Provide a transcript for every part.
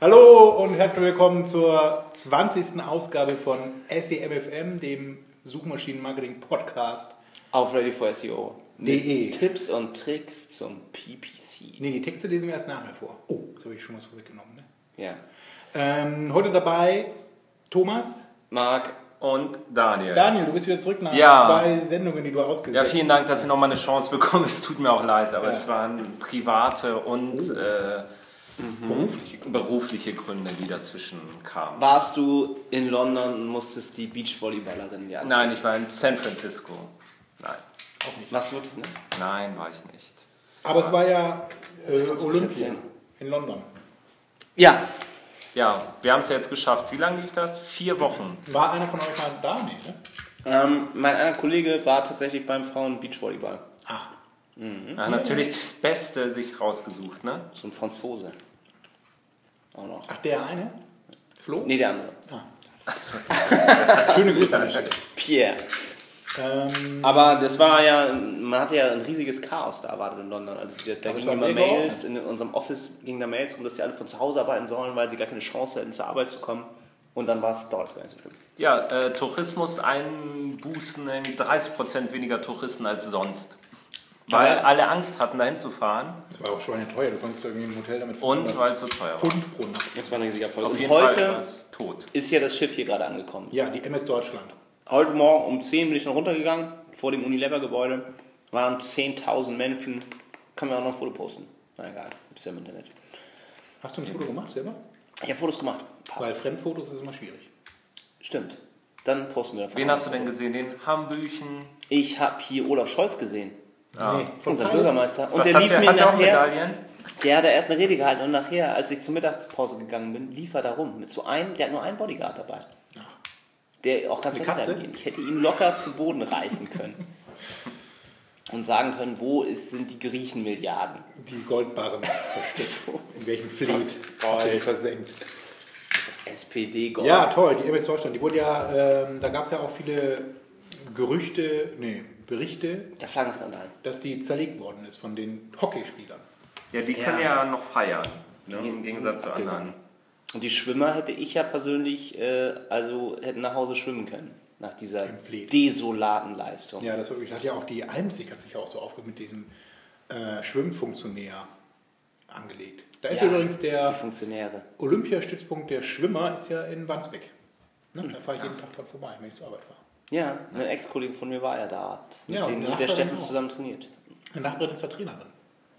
Hallo und herzlich willkommen zur 20. Ausgabe von SEMFM, dem Suchmaschinenmarketing-Podcast. Auf Ready for SEO. De. Tipps und Tricks zum PPC. Nee, die Texte lesen wir erst nachher vor. Oh, jetzt habe ich schon was vorweggenommen. Ne? Ja. Ähm, heute dabei Thomas. Marc, und Daniel. Daniel, du bist wieder zurück nach Ja. zwei Sendungen, die du ausgesetzt Ja, vielen Dank, dass ich nochmal eine Chance bekomme. Es tut mir auch leid, aber Ja. es waren private und äh, Berufliche. berufliche Gründe, die dazwischen kamen. warst du in London und musstest die Beachvolleyballerin ja. Nein, ich war in San Francisco. Nein, Auch nicht. Was wirklich, ne? nein, war ich nicht. Aber es war ja äh, du Olympia in London. Ja. Ja, wir haben es jetzt geschafft. Wie lange lief das? Vier Wochen. War einer von euch mal da? Nee, ne? Ähm, mein einer Kollege war tatsächlich beim Frauen Beachvolleyball. Ach, Ja, natürlich das Beste sich rausgesucht, ne? So ein Franzose. Auch noch. ach der eine? Flo? Nee, der andere. Schöne Grüße an der Stelle. Pierre. Ähm, Aber das war ja, man hatte ja ein riesiges Chaos da erwartet in London. Also da, gingen immer Mails, in unserem Office gingen da Mails um, dass die alle von zu Hause arbeiten sollen, weil sie gar keine Chance hätten, zur Arbeit zu kommen. Und dann war es dort gar nicht so schlimm. Ja, äh, Tourismus einbußen, irgendwie 30% weniger Touristen als sonst. Weil Aber- alle Angst hatten, dahin zu fahren das war auch schon teuer, du konntest irgendwie im Hotel damit und weil es so teuer war. Pfund pro Nacht. Das war ein riesiger Erfolg. Auf Und jeden Fall heute es tot. ist ja das Schiff hier gerade angekommen. Ja, die MS Deutschland. Heute Morgen um 10 bin ich noch runtergegangen, vor dem Unilever-Gebäude. Waren 10.000 Menschen. Kann man auch noch ein Foto posten. Na egal, ist ja im Internet. Hast du ein Foto gemacht selber? Ich habe Fotos gemacht. Ein. Weil Fremdfotos ist immer schwierig. Stimmt. Dann posten wir davon. Wen hast du denn gesehen? Den Hambüchen? Ich habe hier Olaf Scholz gesehen, Nee, von unser. Bürgermeister. Und Was der hat lief der, mir hat der auch nachher. Medaillen? Der hat da erst eine Rede gehalten und nachher, als ich zur Mittagspause gegangen bin, lief er da rum. Mit so einem, der hat nur einen Bodyguard dabei. Ja. Der auch ganz Katze? ging. Ich hätte ihn locker zu Boden reißen können. Und sagen können, wo ist, sind die Griechenmilliarden? Die Goldbarren versteckt. In welchem Fleet er versenkt. Das SPD-Gold. Ja, toll, die MS Deutschland. Die wurde ja, ähm, da gab es ja auch viele Gerüchte, nee, Berichte, Der Flaggenskandal. dass die zerlegt worden ist von den Hockeyspielern. Ja, die können ja noch feiern. Ne? Im Gegensatz zu anderen. Genau. Und die Schwimmer hätte ich ja persönlich, äh, also hätten nach Hause schwimmen können. Nach dieser desolaten Leistung. Ja, das wirklich, hat ja auch die Almsig hat sich ja auch so aufgeregt mit diesem äh, Schwimmfunktionär angelegt. Da ist Ja, übrigens der Funktionäre. Olympiastützpunkt der Schwimmer ist ja in Wandsbek. Ne? Da fahre ich jeden Tag dran vorbei, wenn ich zur Arbeit fahre. Ja, ein Ex-Kollege von mir war ja da. Hat mit, Ja, mit der Nachbarin Steffen auch. zusammen trainiert. Eine Nachbarin ist ja Trainerin.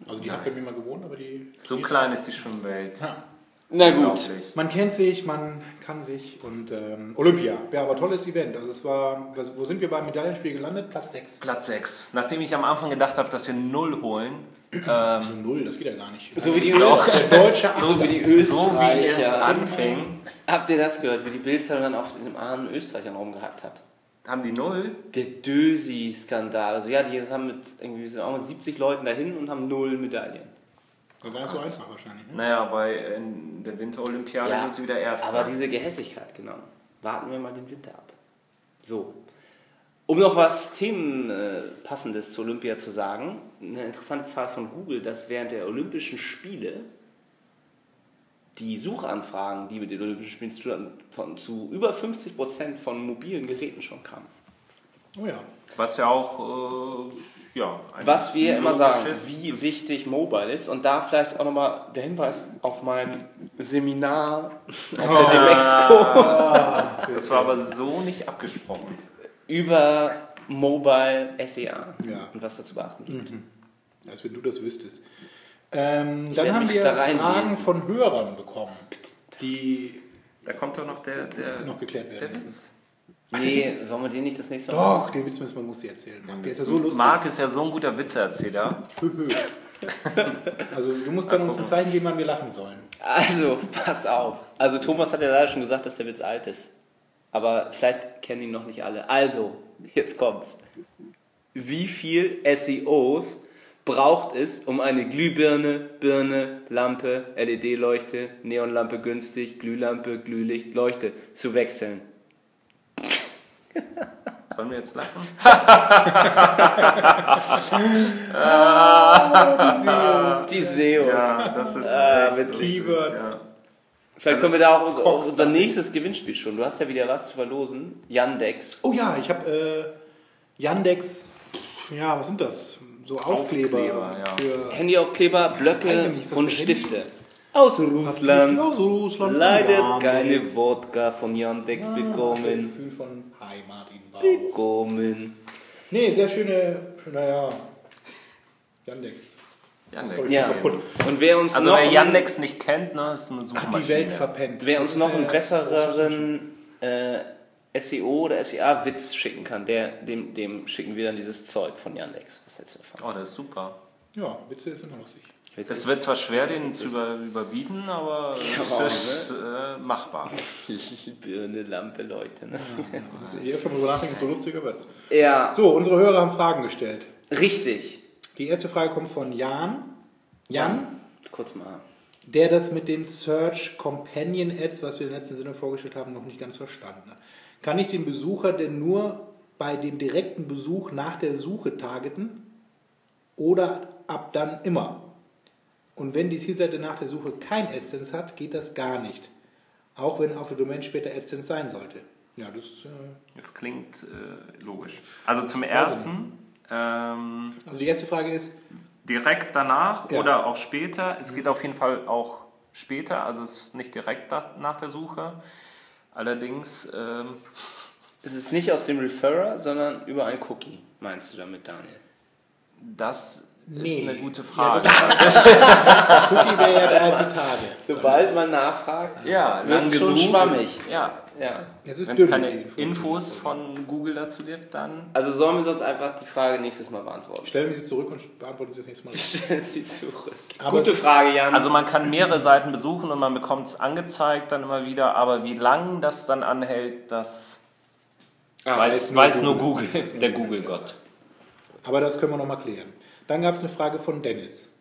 Also die hat bei mir mal gewohnt, aber die. So klein ist die Schwimmwelt. Ja. Na Unglaublich. Man kennt sich, man kann sich und ähm, Olympia. Ja, aber tolles Event. Also es war, wo sind wir beim Medaillenspiel gelandet? Platz 6. Platz 6. Nachdem ich am Anfang gedacht habe, dass wir 0 holen, Also null, das geht ja gar nicht. So wie die, Doch. Öst Der deutsche so wie die Ansatz. so wie es Österreicher. anfing, Habt ihr das gehört, wie die Bildzeitung dann auf den armen Österreichern rumgehackt hat? Haben die 0. Der Dösi-Skandal. Also ja, die haben mit, irgendwie, sind auch mit 70 Leuten dahin und haben null Medaillen. Das war nicht so einfach wahrscheinlich. Ne? Naja, bei in der Winterolympiade Ja, sind sie wieder Erster. Aber diese Gehässigkeit, genau. Warten wir mal den Winter ab. So. Um noch was Themenpassendes zu Olympia zu sagen, eine interessante Zahl von Google, dass während der Olympischen Spiele die Suchanfragen, die mit den Olympischen Spielen zu tun hatten, von, zu über 50% von mobilen Geräten schon kamen. Oh ja. Was ja auch, äh, ja. ein Was wir immer sagen, wie wichtig Mobile ist. Und da vielleicht auch nochmal der Hinweis auf mein Seminar auf der Demexco Das war aber so nicht abgesprochen. über Mobile SEA Ja. und was dazu beachten gibt. Als wenn du das wüsstest. Ähm, dann haben wir da. Fragen von Hörern bekommen, die Da kommt doch noch der, der, noch geklärt werden der müssen. Witz. Nee, sollen wir den nicht das nächste Mal Doch, den Witz müssen wir muss ich erzählen. Marc. Der ist ja so lustig. Marc ist ja so ein guter Witzeerzähler. Also du musst dann uns ein Zeichen geben, wann wir lachen sollen. Also, pass auf. Also Thomas hat ja leider schon gesagt, dass der Witz alt ist. Aber vielleicht kennen ihn noch nicht alle. Also, jetzt kommt's. Wie viel SEOs braucht es, um eine Glühbirne, Birne, Lampe, LED-Leuchte, Neonlampe günstig, Glühlampe, Glühlicht, Leuchte zu wechseln? Sollen wir jetzt lachen? Die SEOs. Ja, das ist Ah, witzig. Ja. Vielleicht können wir da auch Cox unser nächstes Gewinnspiel schon. Du hast ja wieder was zu verlosen. Yandex. Oh ja, ich habe äh, Yandex, ja, was sind das? So Aufkleber, Aufkleber, ja. für Handyaufkleber, Blöcke nicht, und Stifte. Handys? Aus Russland. Aus Russland. Leider keine Wodka von Yandex Ah, bekommen. Gefühl von Heimat in Bauch. Bekommen. Nee, sehr schöne, naja, Yandex. Yandex. Sorry, Ja. kaputt. Und wer uns Also noch wer Yandex nicht kennt, ne, ist eine Hat Suchmaschine. die Welt verpennt. Wer Das uns noch einen eine- besseren äh, SEO oder SEA-Witz schicken kann, der, dem, dem schicken wir dann dieses Zeug von Yandex. Was hältst du davon? Oh, das ist super. Ja, Witze ist immer lustig. Witz Es ist- wird zwar schwer, den zu über, überbieten, aber aber es ist äh, machbar. Birne, Lampe, Leute. Ne? Also hier schon drüber nachdenken, so lustiger wird's. Ja, So, unsere Hörer haben Fragen gestellt. richtig. Die erste Frage kommt von Jan. Jan, Kurz mal. der das mit den Search Companion Ads, was wir in der letzten Sinne vorgestellt haben, noch nicht ganz verstanden hat. Kann ich den Besucher denn nur bei dem direkten Besuch nach der Suche targeten oder ab dann immer? Und wenn die Zielseite nach der Suche kein AdSense hat, geht das gar nicht. Auch wenn auf der Domain später AdSense sein sollte. Ja, das äh, Das klingt äh, logisch. Also zum ersten, ähm, also die erste Frage ist, direkt danach Ja. oder auch später. Es geht auf jeden Fall auch später, also es ist nicht direkt nach der Suche. Allerdings, ähm, Es ist nicht aus dem Referrer, sondern über ein Cookie, meinst du damit, Daniel? das Nee. ist eine gute Ja, Frage. Cookie wäre ja 30 Tage. Sobald man nachfragt, Ja, lang wird's schon schwammig. Ja, Ja. Wenn es keine. Infos von Google dazu gibt, dann Also sollen wir sonst einfach die Frage nächstes Mal beantworten? Stellen wir sie zurück und beantworten sie das nächste Mal. Stellen Sie zurück. Aber Gute Frage, Jan. Also man kann mehrere Seiten besuchen und man bekommt es angezeigt dann immer wieder, aber wie lang das dann anhält, das Ah, weiß, nur weiß nur Google. Google, der Google-Gott. Aber das können wir nochmal klären. Dann gab es eine Frage von Dennis.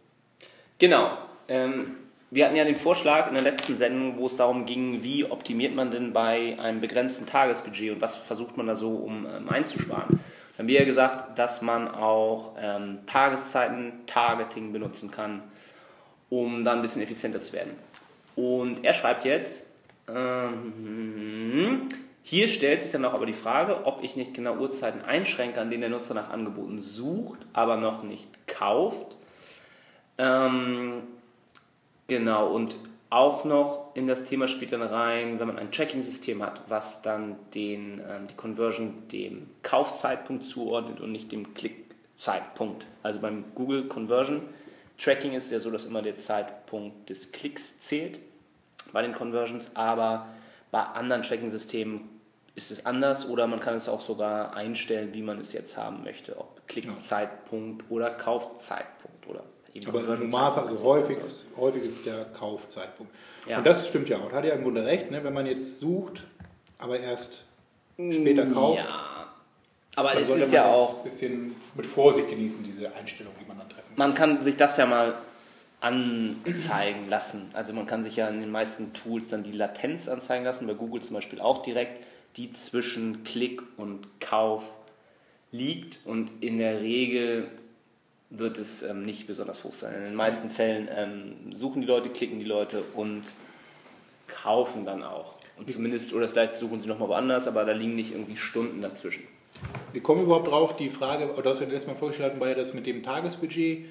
Genau. Ähm, wir hatten ja den Vorschlag in der letzten Sendung, wo es darum ging, wie optimiert man denn bei einem begrenzten Tagesbudget und was versucht man da so, um ähm, einzusparen. Dann haben wir ja gesagt, dass man auch ähm, Tageszeiten-Targeting benutzen kann, um da ein bisschen effizienter zu werden. Und er schreibt jetzt, ähm, hier stellt sich dann auch aber die Frage, ob ich nicht genau Uhrzeiten einschränke, an denen der Nutzer nach Angeboten sucht, aber noch nicht kauft. Ähm, genau, und auch noch in das Thema spielt dann rein, wenn man ein Tracking-System hat, was dann den, ähm, die Conversion dem Kaufzeitpunkt zuordnet und nicht dem Klickzeitpunkt. Also beim Google Conversion Tracking ist ja so, dass immer der Zeitpunkt des Klicks zählt bei den Conversions, aber bei anderen Tracking-Systemen ist es anders oder man kann es auch sogar einstellen, wie man es jetzt haben möchte, ob Klickzeitpunkt oder Kaufzeitpunkt oder Aber Normalfall, also häufig, häufig ist der Kaufzeitpunkt. Ja. Und das stimmt ja auch. Hat ja im Grunde recht, ne? wenn man jetzt sucht, aber erst später kauft, Ja, aber dann es sollte ist man ja das auch, ein bisschen mit Vorsicht genießen, diese Einstellung, die man dann treffen kann. man kann sich das ja mal anzeigen lassen. Also man kann sich ja in den meisten Tools dann die Latenz anzeigen lassen, bei Google zum Beispiel auch direkt, die zwischen Klick und Kauf liegt und in der Regel wird es ähm, nicht besonders hoch sein. In den meisten Fällen ähm, suchen die Leute, klicken die Leute und kaufen dann auch. Und zumindest, oder vielleicht suchen sie nochmal woanders, aber da liegen nicht irgendwie Stunden dazwischen. Wir kommen überhaupt drauf, die Frage, oder das wir das mal vorgestellt hatten, war ja das mit dem Tagesbudget.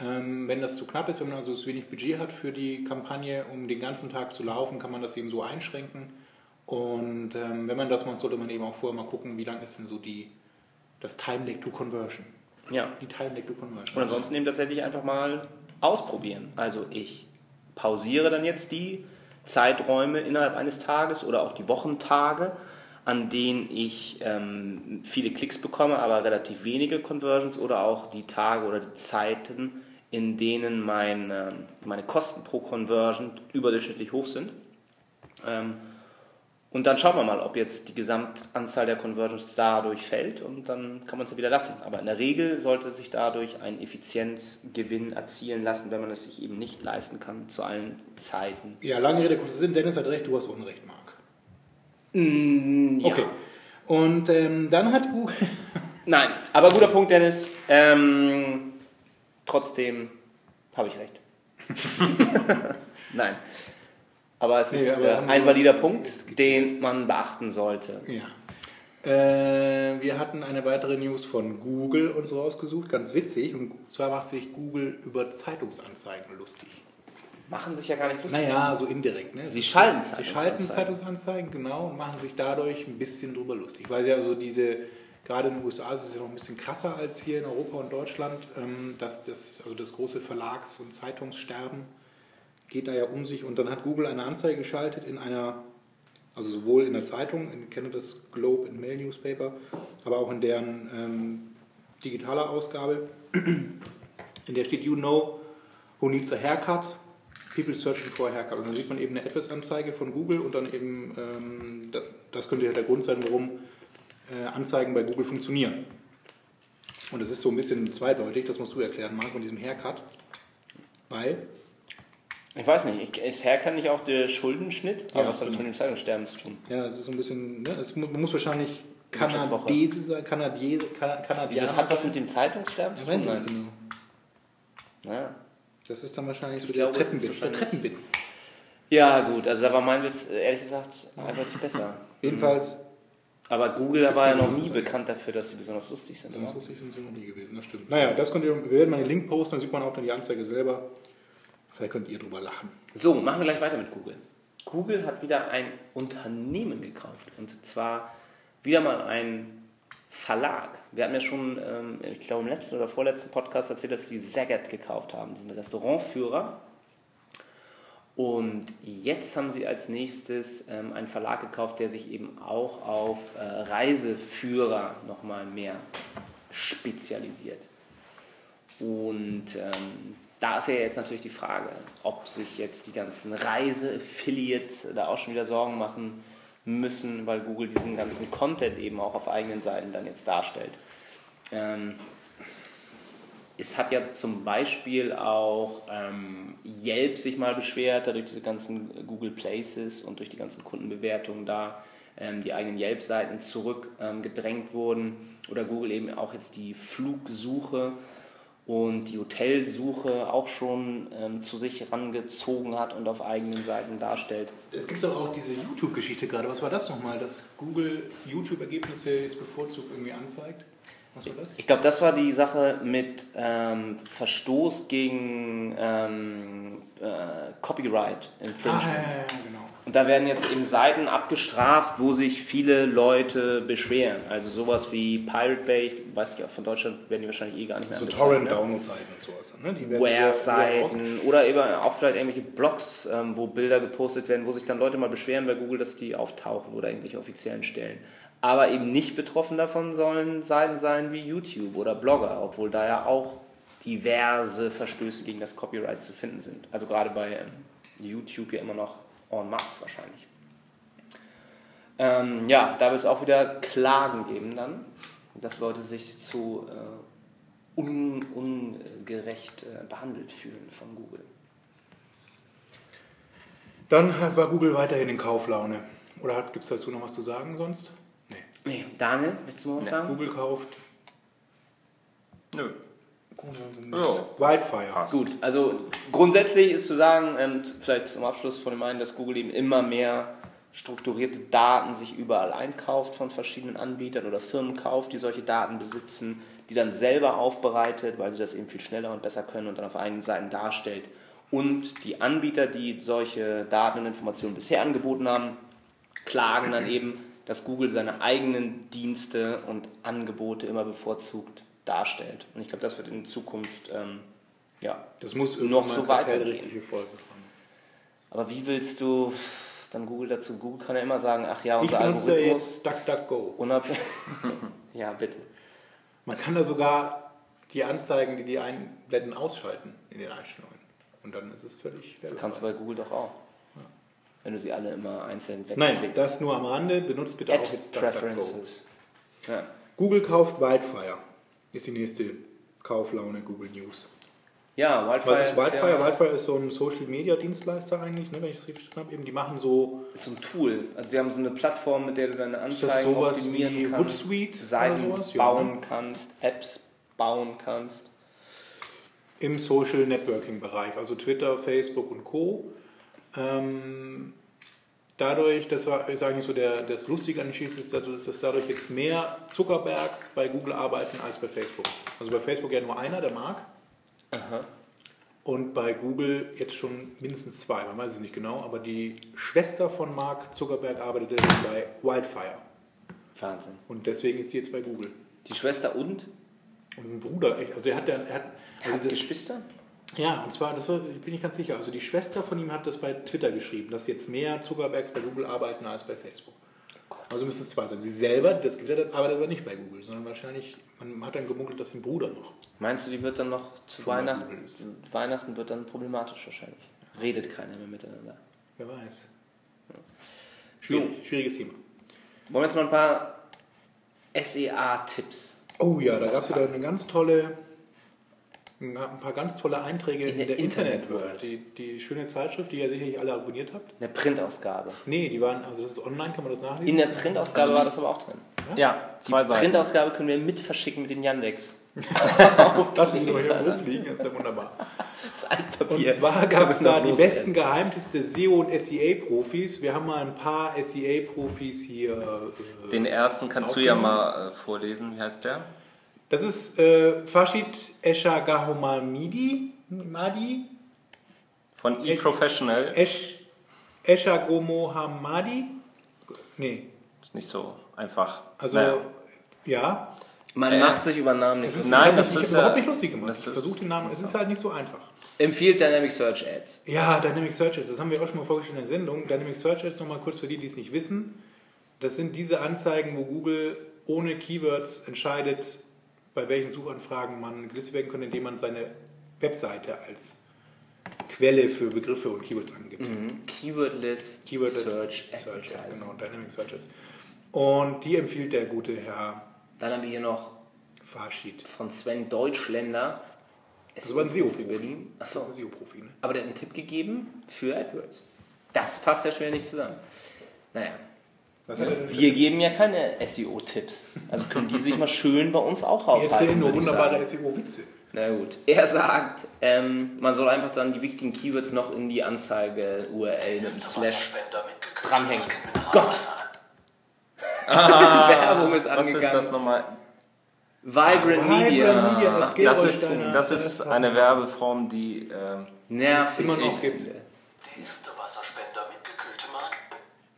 Ähm, wenn das zu knapp ist, wenn man also zu wenig Budget hat für die Kampagne, um den ganzen Tag zu laufen, kann man das eben so einschränken. Und ähm, wenn man das macht, sollte man eben auch vorher mal gucken, wie lang ist denn so die, das Time Lag to Conversion. Ja. Die Time Lag to Conversion. Und ansonsten eben tatsächlich einfach mal ausprobieren. Also ich pausiere dann jetzt die Zeiträume innerhalb eines Tages oder auch die Wochentage, an denen ich ähm, viele Klicks bekomme, aber relativ wenige Conversions oder auch die Tage oder die Zeiten, in denen mein, ähm, meine Kosten pro Conversion überdurchschnittlich hoch sind. Ähm, und dann schauen wir mal, ob jetzt die Gesamtanzahl der Conversions dadurch fällt und dann kann man es ja wieder lassen. Aber in der Regel sollte sich dadurch ein Effizienzgewinn erzielen lassen, wenn man es sich eben nicht leisten kann zu allen Zeiten. Ja, lange Rede, kurzer Sinn. Dennis hat recht, du hast Unrecht, Marc. Ja. Okay. Und ähm, dann hat Google. Nein, aber guter Punkt, Dennis. Ähm, trotzdem habe ich recht. Nein. Aber es ist Nee, aber äh, ein valider Punkt, den man beachten sollte. Ja. Äh, wir hatten eine weitere News von Google uns rausgesucht, ganz witzig. Und zwar macht sich Google über Zeitungsanzeigen lustig. Machen sich ja gar nicht lustig. Naja, so indirekt. Ne? Sie schalten Sie schalten Zeitungsanzeigen. Zeitungsanzeigen, genau, und machen sich dadurch ein bisschen drüber lustig. Weil ja so diese, gerade in den USA ist es ja noch ein bisschen krasser als hier in Europa und Deutschland, ähm, dass das, also das große Verlags- und Zeitungssterben geht da ja um sich. Und dann hat Google eine Anzeige geschaltet in einer, also sowohl in der Zeitung, ich kenne das Globe and Mail Newspaper, aber auch in deren ähm, digitaler Ausgabe, in der steht, you know who needs a haircut, people searching for a haircut. Und dann sieht man eben eine AdWords-Anzeige von Google und dann eben, ähm, das, das könnte ja der Grund sein, warum äh, Anzeigen bei Google funktionieren. Und das ist so ein bisschen zweideutig, das musst du erklären, Marc, von diesem Haircut. Weil, Ich weiß nicht, ich- ist Haircut nicht auch der Schuldenschnitt? Aber Ja, was hat das genau. mit dem Zeitungssterben zu tun? ja, es ist so ein bisschen, ne, es man muss wahrscheinlich. Kanadese sein, Kanadiese, Kana- Kanadianer Wieso, das hat was sein. mit dem Zeitungssterben zu Ja, tun? ich nicht genau. Naja. Das ist dann wahrscheinlich so Ich der glaube, ist Treppenwitz. Der Treppenwitz. Ja, gut, also da war mein Witz äh, ehrlich gesagt eindeutig besser. Jedenfalls, Aber Google da war ja noch nie Anzeigen. bekannt dafür, dass sie besonders lustig sind. das Oder? lustig sind sie noch nie gewesen, das stimmt. Naja, das könnt ihr, wir werden mal den Link posten, dann sieht man auch dann die Anzeige selber. Vielleicht könnt ihr drüber lachen. So, machen wir gleich weiter mit Google. Google hat wieder ein Unternehmen gekauft. Und zwar wieder mal ein Verlag. Wir hatten ja schon, ähm, ich glaube, im letzten oder vorletzten Podcast erzählt, dass sie Zagat gekauft haben, diesen Restaurantführer. Und jetzt haben sie als nächstes ähm, einen Verlag gekauft, der sich eben auch auf äh, Reiseführer nochmal mehr spezialisiert. Und ähm, da ist ja jetzt natürlich die Frage, ob sich jetzt die ganzen Reise-Affiliates da auch schon wieder Sorgen machen müssen, weil Google diesen ganzen Content eben auch auf eigenen Seiten dann jetzt darstellt. Ähm, es hat ja zum Beispiel auch ähm, Yelp sich mal beschwert, da durch diese ganzen Google Places und durch die ganzen Kundenbewertungen da ähm, die eigenen Yelp-Seiten zurückgedrängt ähm, wurden. Oder Google eben auch jetzt die Flugsuche und die Hotelsuche auch schon ähm, zu sich herangezogen hat und auf eigenen Seiten darstellt. Es gibt doch auch diese YouTube-Geschichte gerade. Was war das nochmal? Dass Google YouTube-Ergebnisse jetzt bevorzugt irgendwie anzeigt? Was war das? Ich glaube, das war die Sache mit ähm, Verstoß gegen ähm, äh, Copyright Ah, Infringement. ja, ja, ja, genau. Und da werden jetzt eben Seiten abgestraft, wo sich viele Leute beschweren. Also sowas wie Pirate Bay, ich weiß nicht, von Deutschland werden die wahrscheinlich eh gar nicht mehr So angezeigt, ne? Torrent-Download-Seiten und sowas. Ne? Die Ware-Seiten oder eben auch vielleicht irgendwelche Blogs, ähm, wo Bilder gepostet werden, wo sich dann Leute mal beschweren bei Google, dass die auftauchen oder irgendwelche offiziellen Stellen. Aber eben nicht betroffen davon sollen Seiten sein wie YouTube oder Blogger, obwohl da ja auch diverse Verstöße gegen das Copyright zu finden sind. Also gerade bei ähm, YouTube ja immer noch en masse wahrscheinlich. Ähm, ja, da wird es auch wieder Klagen geben dann, dass Leute sich zu äh, un, ungerecht äh, behandelt fühlen von Google. Dann war Google weiterhin in Kauflaune. Oder gibt es dazu noch was zu sagen sonst? Nee. Nee, Daniel, willst du mal was sagen? Google kauft Nö. Ja. Wildfire. Passt. Gut, also grundsätzlich ist zu sagen, ähm, vielleicht zum Abschluss von dem einen, dass Google eben immer mehr strukturierte Daten sich überall einkauft von verschiedenen Anbietern oder Firmen kauft, die solche Daten besitzen, die dann selber aufbereitet, weil sie das eben viel schneller und besser können und dann auf eigenen Seiten darstellt. Und die Anbieter, die solche Daten und Informationen bisher angeboten haben, klagen dann eben, dass Google seine eigenen Dienste und Angebote immer bevorzugt darstellt. Und ich glaube, das wird in Zukunft ähm, ja, Das muss Noch so weitergehen. kartellrechtliche Folgen haben. Aber wie willst du dann Google dazu? Google kann ja immer sagen, ach ja, Ich unser ja Algorithmus jetzt DuckDuckGo. ja, bitte. Man kann da sogar die Anzeigen, die die einblenden, ausschalten in den Einstellungen. Und dann ist es völlig Das kannst du bei Google doch auch. Wenn du sie alle immer einzeln Nein, wegklickst. das nur am Rande. Benutzt bitte auch Ad jetzt DuckDuckGo. Preferences. Ja. Google kauft Wildfire. Ist die nächste Kauflaune Google News. ja, Wildfire, Was ist Wildfire? ja, Wildfire ist so ein Social Media Dienstleister eigentlich, ne, wenn ich das richtig verstanden habe. Eben, die machen so ist so ein Tool. Also sie haben so eine Plattform, mit der du deine Anzeigen sowas optimieren wie kannst, Hootsuite oder Seiten sowas? Ja, bauen ne? kannst, Apps bauen kannst. im Social Networking Bereich, also Twitter, Facebook und Co. Ähm, dadurch, das war, ist eigentlich so der, das Lustige an der Geschichte, ist, dass, dass dadurch jetzt mehr Zuckerbergs bei Google arbeiten als bei Facebook. Also bei Facebook ja nur einer, der Mark. Aha. Und bei Google jetzt schon mindestens zwei, man weiß es nicht genau, aber die Schwester von Mark Zuckerberg arbeitete bei Wildfire. Wahnsinn. Und deswegen ist sie jetzt bei Google. Die Schwester und? Und ein Bruder, echt, also er hat, er hat Also also das, Geschwister? Ja, und zwar, das war, bin ich ganz sicher, also die Schwester von ihm hat das bei Twitter geschrieben, dass jetzt mehr Zuckerbergs bei Google arbeiten als bei Facebook. Also müssen es zwei sein. Sie selber, das Gewitter arbeitet aber nicht bei Google, sondern wahrscheinlich, man hat dann gemunkelt, dass ein Bruder noch. Meinst du, die wird dann noch zu Weihnachten? Weihnachten wird dann problematisch wahrscheinlich. Redet keiner mehr miteinander. Wer weiß. Schwierig, schwieriges Thema. Wollen wir jetzt mal ein paar SEA-Tipps? Oh ja, da gab es wieder eine ganz tolle, ein paar ganz tolle Einträge in, der der Internet Internet. Die, die schöne Zeitschrift, die ihr sicherlich alle abonniert habt. In der Printausgabe. Nee, die waren, also das ist online, kann man das nachlesen? In der Printausgabe Also die- war das aber auch drin. Ja, zwei Die Seiten. Printausgabe können wir mit verschicken mit dem Yandex. Lass ihn nur hier rumfliegen, das ist ja wunderbar. Das Altpapier. Und zwar gab es da die besten, geheimteste SEO- und SEA-Profis. Wir haben mal ein paar SEA-Profis hier. Äh, Den ersten kannst du ja mal äh, vorlesen. Wie heißt der? Das ist äh, Fashid Escher Gahomamidi, Madi, Von eProfessional. Esh, Escher Gomohamadi. Nee, Ist nicht so einfach. also Naja. ja. Man Äh, macht sich über Namen nicht. Es ist, Nein, ich habe das mich ist überhaupt nicht lustig gemacht. das Ich versuche den Namen, es ist halt nicht so einfach. Empfiehlt Dynamic Search Ads. Ja, Dynamic Searches, das haben wir auch schon mal vorgestellt in der Sendung. Dynamic Search Ads, nochmal kurz für die, die es nicht wissen. Das sind diese Anzeigen, wo Google ohne Keywords entscheidet, bei welchen Suchanfragen man gelistet werden kann, indem man seine Webseite als Quelle für Begriffe und Keywords angibt. Mhm. Keywordless Keywordless Search Searches, genau, Dynamic Searches. Und die empfiehlt der gute Herr Dann haben wir hier noch Farshid. von Sven Deutschländer. Das war ein SEO-Profi. Das ist ein SEO-Profi, ne? Aber der hat einen Tipp gegeben für AdWords. Das passt ja schwer nicht zusammen. Naja, wir geben ja keine SEO-Tipps. Also können die sich mal schön bei uns auch Wir erzählen raushalten. nur wunderbare. SEO-Witze. Na gut. Er sagt, ähm, man soll einfach dann die wichtigen Keywords noch in die Anzeige URL mit einem Slash dranhängen. Gott! Werbung ist Was angegangen. ist das nochmal? Vibrant Vibrant Media. Media, es geht Das euch ist, das ist eine Werbeform, die. ähm, Nervig. immer noch gibt. Der erste Wasserspender mit gekühltem Mark.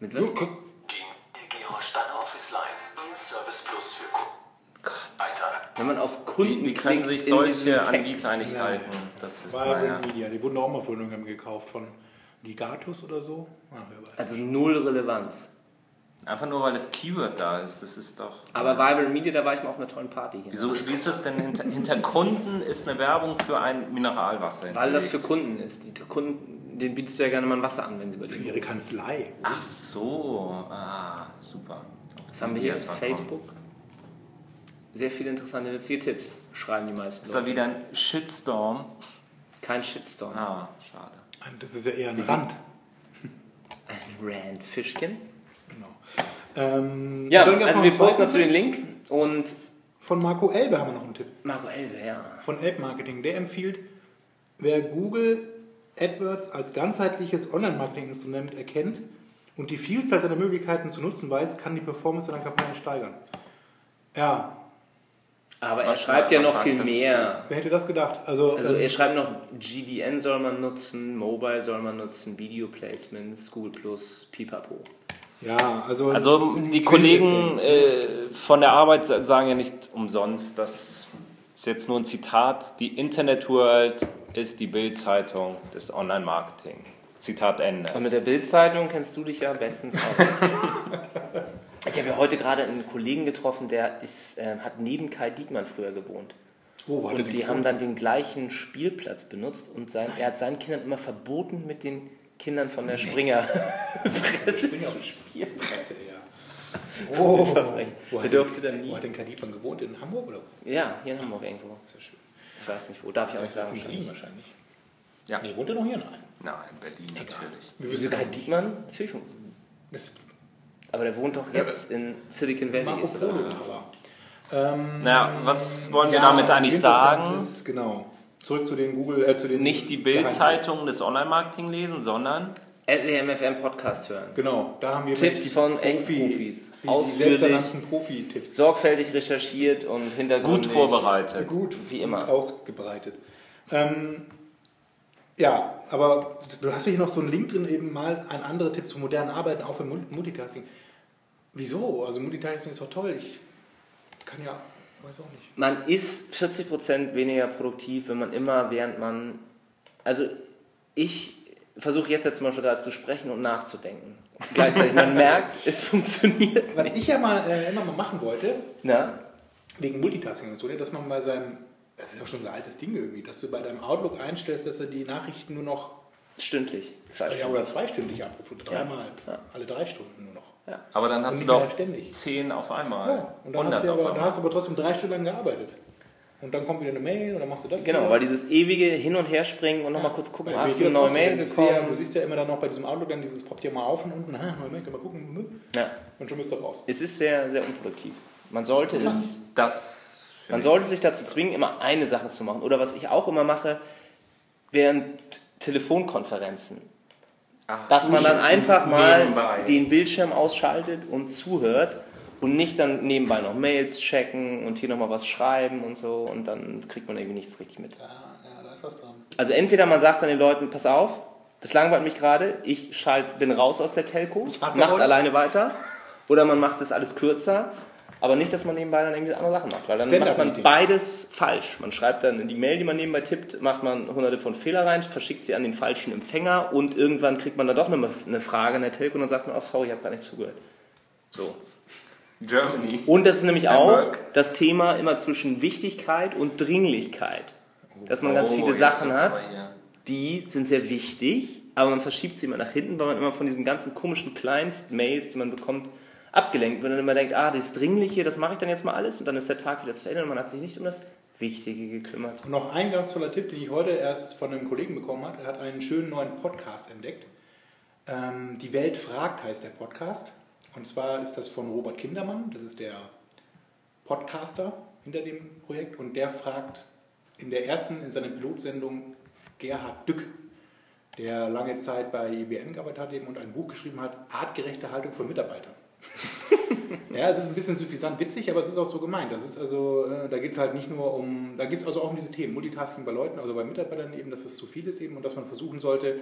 Mit was? Wenn man auf Kunden wie können klickt sich solche. Anbieter eigentlich halten? Das ist, Vibrant naja. Media, die wurden auch mal von irgendjemandem gekauft, von Gigatus oder so. Wer weiß. Also null Relevanz. Einfach nur, weil das Keyword da ist. Das ist doch. Aber Vibrant Media, da war ich mal auf einer tollen Party. Hier. Wieso, wie ist das denn hinter, hinter Kunden ist eine Werbung für ein Mineralwasser? Weil das für Kunden ist. Die Kunden, denen bietest du ja gerne mal ein Wasser an, wenn sie bei dir Für ihre Kanzlei. Ach so, ah, super. Was haben wir hier? Erst mal kommen. Sehr viele interessante nützliche Tipps, schreiben die meisten Ist da wieder ein Shitstorm? Kein Shitstorm. Ah, schade. Das ist ja eher ein Rand. Ein Rand Fischchen. Genau. Ähm, Ja, also noch wir posten dazu den Link und Von Marco Elbe haben wir noch einen Tipp. Marco Elbe, ja. Von Elb Marketing. Der empfiehlt, wer Google AdWords als ganzheitliches Online-Marketing-Instrument erkennt und die Vielzahl seiner Möglichkeiten zu nutzen weiß, kann die Performance seiner Kampagne steigern. Ja, Aber er Was schreibt sagt- ja noch viel das? mehr. wer hätte das gedacht? Also, Also ähm, er schreibt noch, GDN soll man nutzen, Mobile soll man nutzen, Video Placements, Google Plus, Pipapo. ja, also, Also die Kollegen äh, von der Arbeit sagen ja nicht umsonst, das ist jetzt nur ein Zitat, die Internet World ist die Bildzeitung des Online-Marketing. Zitat Ende. Und mit der Bildzeitung kennst du dich ja bestens aus. ich habe ja heute gerade einen Kollegen getroffen, der ist, äh, hat neben Kai Diekmann früher gewohnt. Wo war der Und die haben dann den gleichen Spielplatz benutzt und sein, er hat seinen Kindern immer verboten, mit den Kindern von der Springer Presse zu spielen. Presse, ja. Oh, Verbrechen. wo hat durfte denn, dann nie. Wo hat denn Kadipan gewohnt? In Hamburg oder? Ja, hier in Hamburg irgendwo. Ist ja schön. Ich weiß nicht wo, darf ich auch nicht sagen. in Berlin wahrscheinlich. Ja. Nee, wohnt er noch hier? Nein. Nein, Berlin natürlich. Wir Wieso Kai. Diekmann? Natürlich. Das Aber der wohnt doch jetzt in Silicon Valley. Marco Ist er Polo. Tower. Ähm, Naja, was wollen wir ja, damit eigentlich sagen? Ist, genau. Zurück zu den Google, äh, zu den Nicht die Bildzeitung des Online-Marketing lesen, sondern SEMFM Podcast hören. Genau, da haben wir Tipps von echten Profis. Ausführlich. selbsternannten Profi-Tipps. Sorgfältig recherchiert und hintergründig. Gut vorbereitet. Gut, Wie immer. ausgebreitet. Ähm, ja, aber du hast hier noch so einen Link drin, eben mal ein anderer Tipp zum modernen Arbeiten, auch für Mul- Multitasking. Wieso? Also Multitasking ist doch toll. Ich kann ja, weiß auch nicht. Man ist 40% weniger produktiv, wenn man immer, während man. Also, ich versuche jetzt, jetzt zum Beispiel da zu sprechen und nachzudenken. Gleichzeitig, man merkt, es funktioniert. Was ich ja mal äh, immer mal machen wollte, Na? wegen Multitasking und so, ne, dass man bei seinem, das ist ja schon so ein altes Ding irgendwie, dass du bei deinem Outlook einstellst, dass er die Nachrichten nur noch, Stündlich. Zwei ja, Stunden. oder zweistündig abruft, dreimal, Ja. alle drei Stunden nur noch. Aber dann hast du doch ständig. 10 auf einmal. Ja, und dann hast, 100 du aber, dann einmal. hast du aber trotzdem drei Stunden lang gearbeitet. Und dann kommt wieder eine Mail und dann machst du das. Genau, wieder. weil dieses ewige Hin- und Herspringen und nochmal kurz gucken, Weil hast du eine das neue Mail ja, Du bekommen? siehst ja immer dann noch bei diesem Outlook dann dieses poppt ja mal auf und unten, ah, neue Mail, kann mal gucken. Ja. Und schon bist du raus. Es ist sehr, sehr unproduktiv. Man sollte es Das Man sollte sich dazu zwingen, immer eine Sache zu machen. Oder was ich auch immer mache, während Telefonkonferenzen. Dass man dann einfach mal Nebenbei. den Bildschirm ausschaltet und zuhört und nicht dann nebenbei noch Mails checken und hier nochmal was schreiben und so und dann kriegt man irgendwie nichts richtig mit. Ja, ja, da ist was dran. Also entweder man sagt dann den Leuten, pass auf, das langweilt mich gerade, ich schalt, bin raus aus der Telco, macht alleine weiter. Oder man macht das alles kürzer, aber nicht, dass man nebenbei dann irgendwie andere Sachen macht, weil dann macht man beides falsch. Man schreibt dann in die Mail, die man nebenbei tippt, macht man hunderte von Fehler rein, verschickt sie an den falschen Empfänger und irgendwann kriegt man dann doch eine, eine Frage in der Telco und dann sagt man, oh sorry, ich habe gar nicht zugehört. So. Germany. Und das ist nämlich auch das Thema immer zwischen Wichtigkeit und Dringlichkeit. Dass man ganz Oh, viele jetzt Sachen hat, die sind sehr wichtig, aber man verschiebt sie immer nach hinten, weil man immer von diesen ganzen komischen Kleinst-Mails, die man bekommt, abgelenkt wird und immer denkt, ah, das Dringliche, das mache ich dann jetzt mal alles und dann ist der Tag wieder zu Ende und man hat sich nicht um das Wichtige gekümmert. Und noch ein ganz toller Tipp, den ich heute erst von einem Kollegen bekommen habe. Er hat einen schönen neuen Podcast entdeckt. Ähm, Die Welt fragt heißt der Podcast. Und zwar ist das von Robert Kindermann. Das ist der Podcaster hinter dem Projekt. Und der fragt in der ersten, in seiner Pilotsendung, Gerhard Dück, der lange Zeit bei IBM gearbeitet hat eben und ein Buch geschrieben hat, Artgerechte Haltung von Mitarbeitern. Ja, es ist ein bisschen suffisant witzig, aber es ist auch so gemeint. Das ist also, äh, da geht es halt nicht nur um, da geht es also auch um diese Themen, Multitasking bei Leuten, also bei Mitarbeitern eben, dass das zu viel ist eben und dass man versuchen sollte,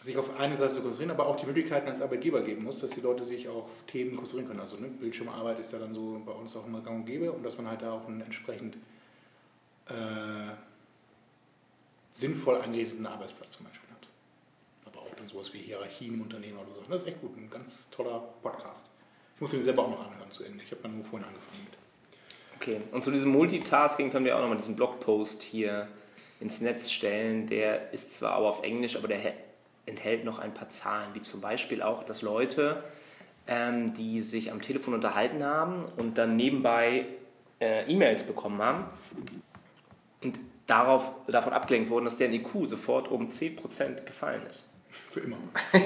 sich auf eine Sache zu konzentrieren, aber auch die Möglichkeiten als Arbeitgeber geben muss, dass die Leute sich auf Themen konzentrieren können. Also ne, Bildschirmarbeit ist ja dann so bei uns auch immer gang und gäbe und dass man halt da auch einen entsprechend äh, sinnvoll eingerichteten Arbeitsplatz zum Beispiel dann sowas wie Hierarchien im Unternehmen oder so. Das ist echt gut, ein ganz toller Podcast. Ich muss ihn selber auch noch anhören zu Ende. Ich habe dann nur vorhin angefangen mit. Okay, und zu diesem Multitasking können wir auch nochmal diesen Blogpost hier ins Netz stellen. Der ist zwar auch auf Englisch, aber der enthält noch ein paar Zahlen, wie zum Beispiel auch, dass Leute, ähm, die sich am Telefon unterhalten haben und dann nebenbei äh, E-Mails bekommen haben und darauf, davon abgelenkt wurden, dass deren IQ sofort um 10% gefallen ist. Für immer.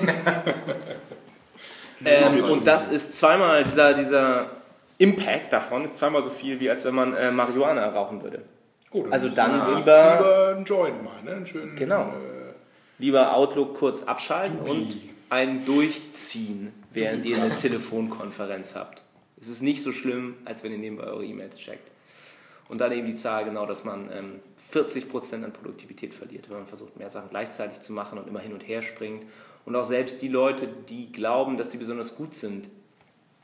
Ähm, und das ist zweimal, dieser, dieser Impact davon ist zweimal so viel, wie als wenn man äh, Marihuana rauchen würde. Oh, dann Also dann lieber- lieber einen Joint mal, ne? Einen schönen, Genau. Äh, Lieber Outlook kurz abschalten Dubi. und ein Durchziehen, während ihr eine Telefonkonferenz habt. Es ist nicht so schlimm, als wenn ihr nebenbei eure E-Mails checkt. Und dann eben die Zahl genau, dass man ähm, 40% an Produktivität verliert, wenn man versucht, mehr Sachen gleichzeitig zu machen und immer hin und her springt. Und auch selbst die Leute, die glauben, dass sie besonders gut sind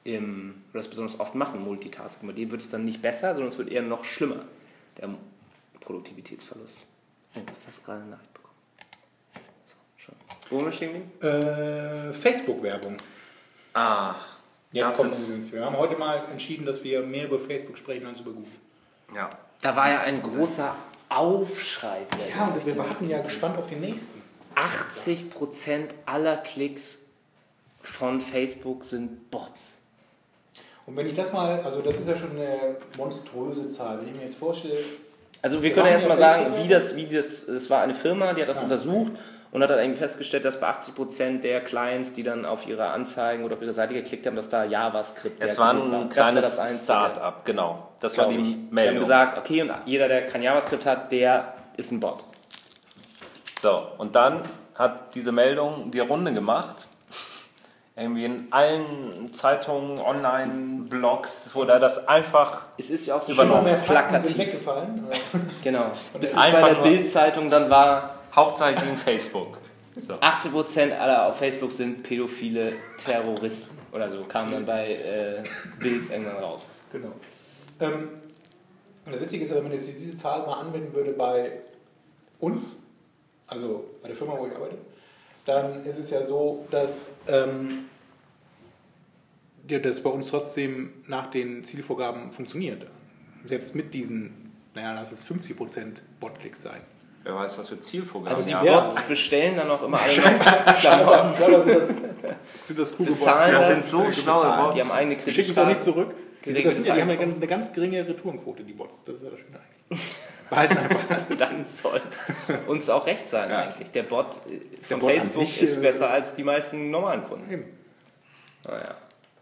im, oder das besonders oft machen, Multitasking, bei denen wird es dann nicht besser, sondern es wird eher noch schlimmer, der Produktivitätsverlust. Oh, was ist das gerade eine Nachricht bekommen? So, schon. Wo waren wir stehen geblieben? äh, Facebook-Werbung. Ach, Jetzt kommt übrigens. Wir haben heute mal entschieden, dass wir mehr über Facebook sprechen als über Google. Ja. Da war ja ein großer Aufschrei. Ja, und wir warten ja gespannt auf den nächsten. 80% aller Klicks von Facebook sind Bots. Und wenn ich das mal, also das ist ja schon eine monströse Zahl. Wenn ich mir jetzt vorstelle, Also wir Wir können ja erstmal sagen, wie das, wie das, es war eine Firma, die hat das Ja. untersucht und hat dann irgendwie festgestellt, dass bei 80% der Clients, die dann auf ihre Anzeigen oder auf ihre Seite geklickt haben, dass da JavaScript Es war ein kleines. Start-up, genau. Das war die ich. Die haben Meldung. gesagt, okay, und jeder, der kein JavaScript hat, der ist ein Bot. So, und dann hat diese Meldung die Runde gemacht. Irgendwie in allen Zeitungen, Online-Blogs wurde das einfach Es ist ja auch so Übernommen. Immer schön mehr Fakten sind weggefallen. Genau. Bis es Einfach bei der Bild-Zeitung dann war, Hauptsache gegen Facebook. So. 18% aller auf Facebook sind pädophile Terroristen oder so, kam dann bei äh, Bild irgendwann raus. Genau. Ähm, und das Witzige ist, wenn man jetzt diese Zahl mal anwenden würde bei uns, also bei der Firma, wo ich arbeite, dann ist es ja so, dass ähm, ja, das bei uns trotzdem nach den Zielvorgaben funktioniert. Selbst mit diesen, naja, lass es 50% Botklicks sein. Wer weiß, was für Zielvorgaben Also die ja. Ja. Bots bestellen dann auch immer alle Klamotten, Ja, sind das, sind das kluge Bots, das sind so schlaue Bots. die haben eigene Die schicken es auch nicht zurück. Das sind ja, die haben eine, ganz geringe Retourenquote, die Bots. Das ist ja das Schöne eigentlich. Behalten einfach alles. Dann soll es uns auch recht sein Ja. eigentlich. Der Bot äh, von Bot an Facebook sich, ist äh, besser als die meisten normalen Kunden. Eben. Naja.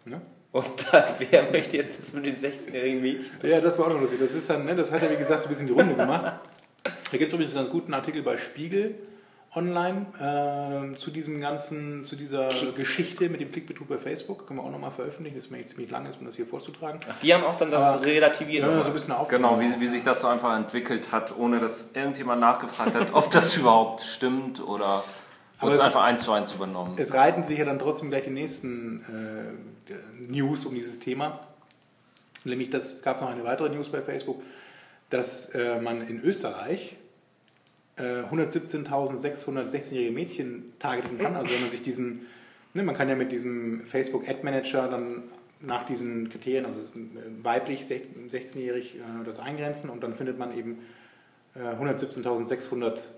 Ne? Und dann, wer möchte jetzt das mit den 16-jährigen Mädchen? Ja, das war auch noch lustig. Das, ist dann, ne, das hat ja wie gesagt so ein bisschen die Runde gemacht. Da gibt es übrigens einen ganz guten Artikel bei Spiegel online ähm, zu diesem ganzen, zu dieser Geschichte mit dem Klickbetrug bei Facebook. Können wir auch nochmal veröffentlichen. Das ist mir jetzt ziemlich lang, ist, um das hier vorzutragen. Ach, die haben auch dann das Aber- relativiert. Ja, so ein bisschen. Genau, wie, wie sich das so einfach entwickelt hat, ohne dass irgendjemand nachgefragt hat, ob das überhaupt stimmt oder wurde es es- einfach eins zu eins übernommen. Es reiten sich ja dann trotzdem gleich die nächsten äh, News um dieses Thema. Nämlich das gab es noch eine weitere News bei Facebook, dass äh, man in Österreich äh, 117.600 16-jährige Mädchen targeten kann. Also wenn man sich diesen, ne, man kann ja mit diesem Facebook Ad Manager dann nach diesen Kriterien, also äh, weiblich, sech- 16-jährig, äh, das eingrenzen und dann findet man eben äh, 117.600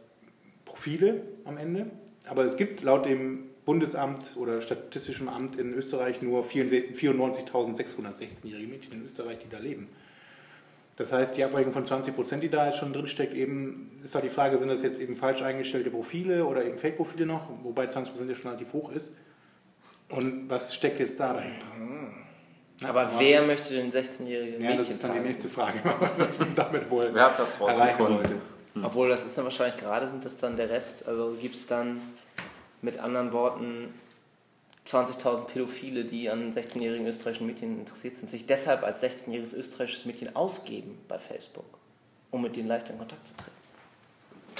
Profile am Ende. Aber es gibt laut dem Bundesamt oder Statistischem Amt in Österreich nur 94.600 16-jährige Mädchen in Österreich, die da leben. Das heißt, die Abweichung von 20 Prozent, die da jetzt schon drinsteckt, eben ist halt die Frage, sind das jetzt eben falsch eingestellte Profile oder eben Fake-Profile noch, wobei 20 Prozent ja schon relativ hoch ist. Und was steckt jetzt da dahinter? Aber wer möchte den 16-jährigen Mädchen Ja, das ist dann die tragen? nächste Frage, was man damit wohl Wer hat das erreichen rausgefunden? wollte. Obwohl, das ist dann wahrscheinlich gerade, sind das dann der Rest. Also gibt es dann mit anderen Worten 20.000 Pädophile, die an 16-jährigen österreichischen Mädchen interessiert sind, sich deshalb als 16-jähriges österreichisches Mädchen ausgeben bei Facebook, um mit denen leichter in Kontakt zu treten.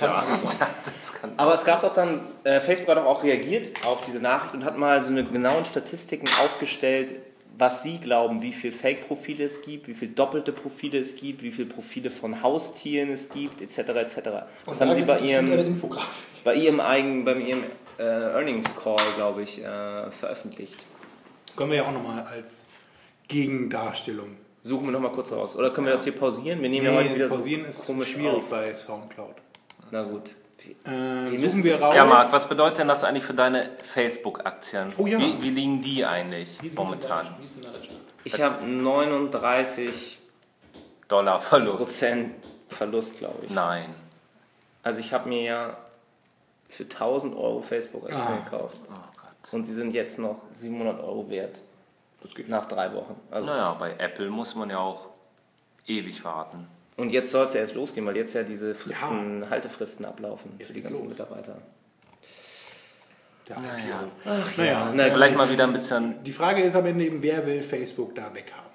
Ja, das kann. Aber es gab doch dann, äh, Facebook hat doch auch reagiert auf diese Nachricht und hat mal so eine genauen Statistiken aufgestellt, was sie glauben, wie viele Fake-Profile es gibt, wie viele doppelte Profile es gibt, wie viele Profile von Haustieren es gibt, etc. etc. Das haben sie bei ihrem, bei ihrem eigenen, bei ihrem äh, Earnings Call, glaube ich, äh, veröffentlicht. Können wir ja auch nochmal als Gegendarstellung. Suchen wir nochmal kurz raus. Oder können wir das hier pausieren? Wir nehmen ja heute Nee, wieder pausieren so ist komisch schwierig auf. bei Soundcloud. Na gut. Äh, müssen suchen wir raus. Ja, Marc, was bedeutet denn das eigentlich für deine Facebook-Aktien? Oh ja. wie, wie liegen die eigentlich Wie sind momentan? Ich habe 39 Dollar Verlust. Prozent Verlust, glaube ich. Nein. Also ich habe mir ja für 1000 Euro Facebook-Aktien Ah. gekauft. Oh Gott. Und die sind jetzt noch 700 Euro wert. Das geht. Nach drei Wochen. Also, Naja, bei Apple muss man ja auch ewig warten. Und jetzt soll es ja erst losgehen, weil jetzt ja diese Fristen, Haltefristen ablaufen Jetzt für die ganzen los. Mitarbeiter. Der Naja. Ach, naja. Na, Vielleicht mal wieder ein bisschen Die Frage ist am Ende eben, wer will Facebook da weghaben?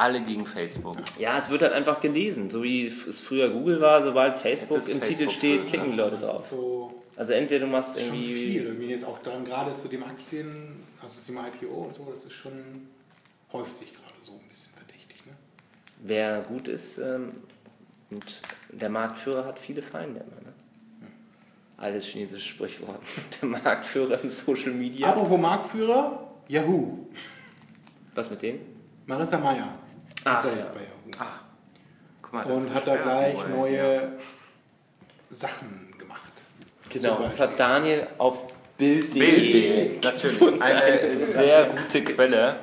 Alle gegen Facebook. Ja, es wird halt einfach gelesen. So wie es früher Google war, sobald Facebook ist im Titel Facebook steht, böse, klicken die Leute ist drauf. so Also entweder du machst schon irgendwie... viel. Irgendwie jetzt auch dann gerade zu dem Aktien, also zu dem IPO und so, das ist schon, häuft sich gerade so ein bisschen verdächtig. Ne? Wer gut ist ähm, und der Marktführer hat viele Feinde. immer, Ne? Altes chinesisches Sprichwort. Der Marktführer in Social Media. Apropos Marktführer, Yahoo. Was mit denen? Marissa Meyer Ach, ist ja ja. jetzt bei Yahoo. Guck mal, das und ist hat da gleich neue Sachen gemacht. Genau, das hat Daniel auf Bild.de. Bild, natürlich. Eine sehr gute Quelle.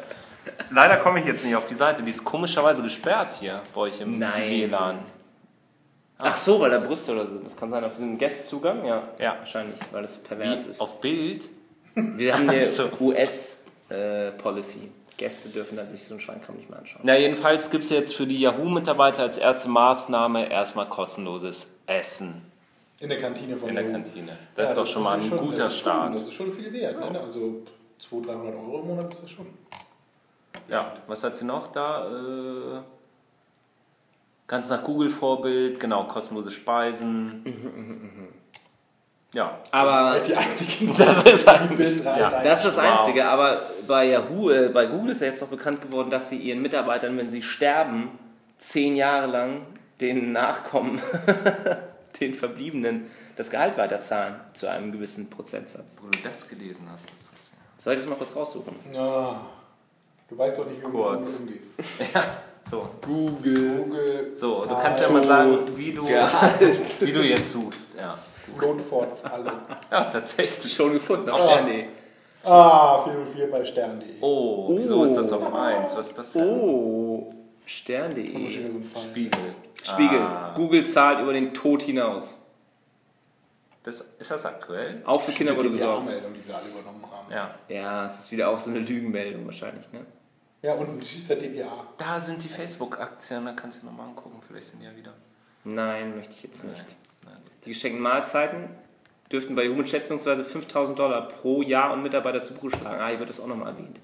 Leider komme ich jetzt nicht auf die Seite. Die ist komischerweise gesperrt hier bei euch im Nein. WLAN. Ach so, weil da Brüste oder so. Das kann sein auf diesem Guest-Zugang? Ja, Ja. wahrscheinlich, weil das pervers Wie? ist. Auf Bild? Wir haben eine Ach so. US-Policy. Gäste dürfen dann sich so einen Schweinkram nicht mehr anschauen. Na, jedenfalls gibt es jetzt für die Yahoo-Mitarbeiter als erste Maßnahme erstmal kostenloses Essen. In der Kantine von in der Yahoo. Kantine. Das Ja, ist doch schon mal ein schon- guter das ist schon, Start. Das ist schon viel wert. Ne? Also 200, 300 Euro im Monat ist das schon. Ja, was hat sie noch da? Äh, ganz nach Google-Vorbild, genau, kostenlose Speisen. Ja, Aber Die einzigen das ist ein, drei ja. Das ist das Wow. Einzige. Aber bei Yahoo, äh, bei Google ist ja jetzt noch bekannt geworden, dass sie ihren Mitarbeitern, wenn sie sterben, zehn Jahre lang den Nachkommen, den Verbliebenen, das Gehalt weiterzahlen zu einem gewissen Prozentsatz. Wo du das gelesen hast, das ist Soll ich das mal kurz raussuchen? Ja, du weißt doch nicht, wie Kurz. Google umgeht. ja. So, Google. Google. so du kannst ja mal sagen, wie du, wie du jetzt suchst. Ja, Lohnfortzahlung. ja tatsächlich. Schon gefunden, Oh. auf oh. nee. Ah, 404 bei stern.de. Oh, wieso ist das auf 1? Was ist das denn? Oh, stern.de. Spiegel. Spiegel. Ah, Google zahlt über den Tod hinaus. das, ist das aktuell? Auch für Kinder wurde. Meldung, die sie alle übernommen haben. Ja. Ja, es ist wieder auch so eine Lügenmeldung wahrscheinlich, ne? Ja, und schießt der DPA. Da sind die Facebook-Aktien, da kannst du nochmal angucken, vielleicht sind die ja wieder. Nein, möchte ich jetzt nicht. Die geschenkten Mahlzeiten dürften bei Human schätzungsweise 5000 Dollar pro Jahr und Mitarbeiter zu Buche schlagen. Ah, hier wird das auch nochmal erwähnt.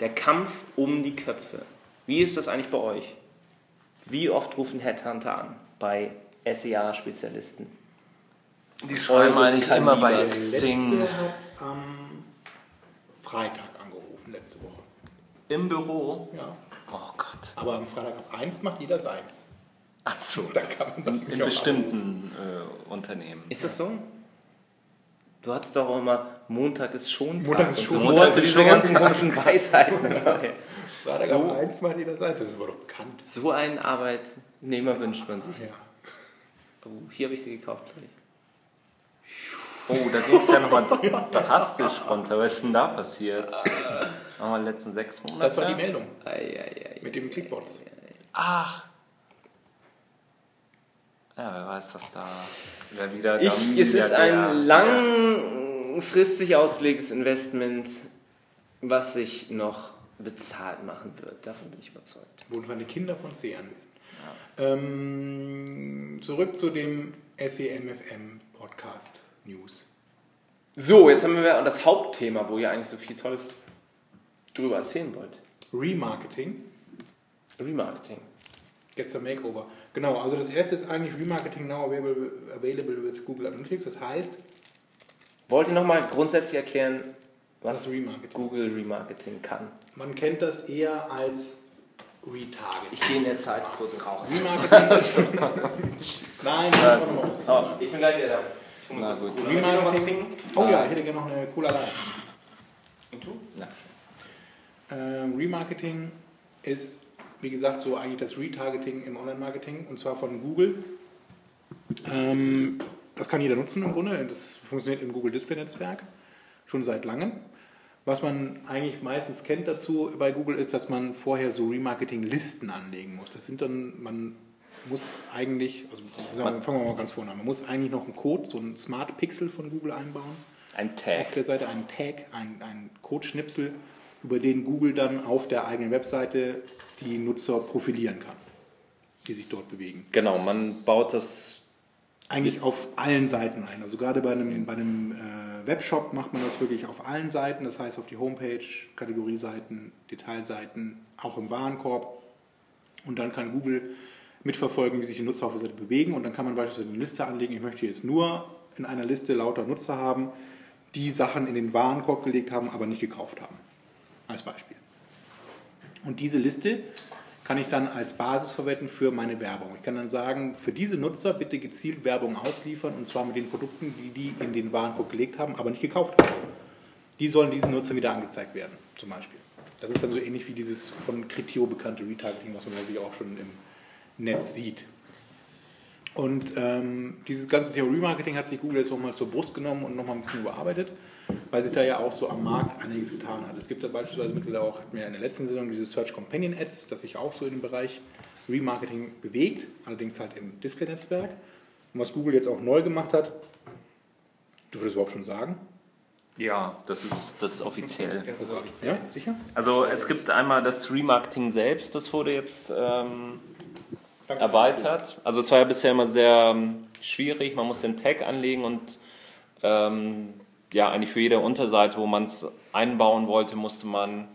Der Kampf um die Köpfe. Wie ist das eigentlich bei euch? Wie oft rufen Headhunter an bei SEA-Spezialisten? Die schreiben eigentlich immer bei. Xing. letzte hat am Freitag angerufen, letzte Woche. Im Büro. Ja. Oh Gott. Aber am Freitag ab 1 macht jeder seins. Achso. Da kann man dann In bestimmten äh, Unternehmen. Ist das so? Du hattest doch auch immer, Montag ist schon Tag. Montag ist schon so. Montag Wo hast du ist diese ganzen komischen Weisheiten? Freitag So. ab 1 macht jeder seins. Das ist aber doch bekannt. So einen Arbeitnehmer wünscht man sich. Ja. Oh, hier habe ich sie gekauft. Oh, da ging es ja nochmal drastisch runter. Was ist denn da passiert? Nochmal die letzten sechs Monate? Das war die Meldung Ei, ei, ei. mit dem Clickbots. Ach. Ja, wer weiß, was da wer wieder Ich, da es ist ein langfristig ausgelegtes Investment, was sich noch bezahlt machen wird. Davon bin ich überzeugt. Wo seine Kinder von Sehern werden. Ähm, zurück zu dem SEMFM Podcast News. So, jetzt haben wir das Hauptthema, wo ihr eigentlich so viel Tolles drüber erzählen wollt. Remarketing. Remarketing. Gets a Makeover. Genau, also das erste ist eigentlich Remarketing now available, available with Google Analytics. Das heißt, Wollt ihr nochmal grundsätzlich erklären, was Remarketing Google Remarketing kann? man kennt das eher als Retargeting. Ich gehe in der Zeit kurz raus. Remarketing. Nein, das ist auch noch was. Oh, ich bin gleich wieder da. Na gut. Remarketing. Oh ja, ich hätte gerne noch eine Cola Light. Und du? Ja. Ähm, Remarketing ist, wie gesagt, so eigentlich das Retargeting im Online-Marketing und zwar von Google. Ähm, das kann jeder nutzen im Grunde. Das funktioniert im Google Display Netzwerk schon seit langem. Was man eigentlich meistens kennt dazu bei Google ist, dass man vorher so Remarketing-Listen anlegen muss. Das sind dann, man muss eigentlich, also sagen fangen wir mal ganz vorne an, man muss eigentlich noch einen Code, so einen Smart Pixel von Google einbauen Ein auf Tag. der Seite einen Tag, ein, ein Codeschnipsel, über den Google dann auf der eigenen Webseite die Nutzer profilieren kann, die sich dort bewegen. Genau, man baut das. Eigentlich auf allen Seiten ein. Also gerade bei einem, bei einem äh, Webshop macht man das wirklich auf allen Seiten, das heißt auf die Homepage, Kategorieseiten, Detailseiten, auch im Warenkorb. Und dann kann Google mitverfolgen, wie sich die Nutzer auf der Seite bewegen. Und dann kann man beispielsweise eine Liste anlegen, ich möchte jetzt nur in einer Liste lauter Nutzer haben, die Sachen in den Warenkorb gelegt haben, aber nicht gekauft haben. Als Beispiel. Und diese Liste kann ich dann als Basis verwenden für meine Werbung. Ich kann dann sagen, für diese Nutzer bitte gezielt Werbung ausliefern und zwar mit den Produkten, die die in den Warenkorb gelegt haben, aber nicht gekauft haben. Die sollen diesen Nutzern wieder angezeigt werden, zum Beispiel. Das ist dann so ähnlich wie dieses von Criteo bekannte Retargeting, was man natürlich auch schon im Netz sieht. Und ähm, dieses ganze Thema Remarketing hat sich Google jetzt nochmal zur Brust genommen und nochmal ein bisschen überarbeitet, weil sich da ja auch so am Markt einiges getan hat. Es gibt da beispielsweise mittlerweile auch, hatten wir ja in der letzten Saison diese Search Companion Ads, das sich auch so in dem Bereich Remarketing bewegt, allerdings halt im Display-Netzwerk. Und was Google jetzt auch neu gemacht hat, du würdest überhaupt schon sagen? Ja, das ist, das ist offiziell. Ja, sicher? Also es gibt einmal das Remarketing selbst, das wurde jetzt ähm, erweitert. Also es war ja bisher immer sehr ähm, schwierig. Man muss den Tag anlegen und ähm, ja, eigentlich für jede Unterseite, wo man es einbauen wollte, musste man einen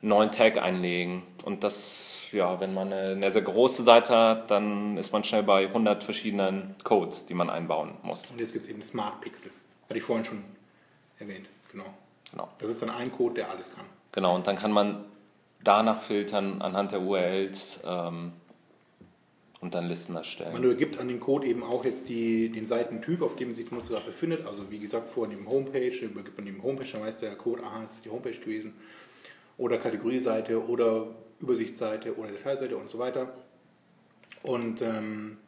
neuen Tag einlegen. Und das, ja, wenn man eine, eine sehr große Seite hat, dann ist man schnell bei 100 verschiedenen Codes, die man einbauen muss. Und jetzt gibt es eben Smart Pixel. Hatte ich vorhin schon erwähnt. Genau. Genau. Das ist dann ein Code, der alles kann. Genau, und dann kann man danach filtern anhand der URLs ähm, und dann Listen erstellen. Man übergibt an den Code eben auch jetzt die, den Seitentyp, auf dem sich der Nutzer befindet. Also wie gesagt, vorhin dem Homepage, übergibt man dem Homepage, dann weiß der Code, aha, das ist die Homepage gewesen. Oder Kategorieseite oder Übersichtsseite oder Detailseite und so weiter. Und ähm,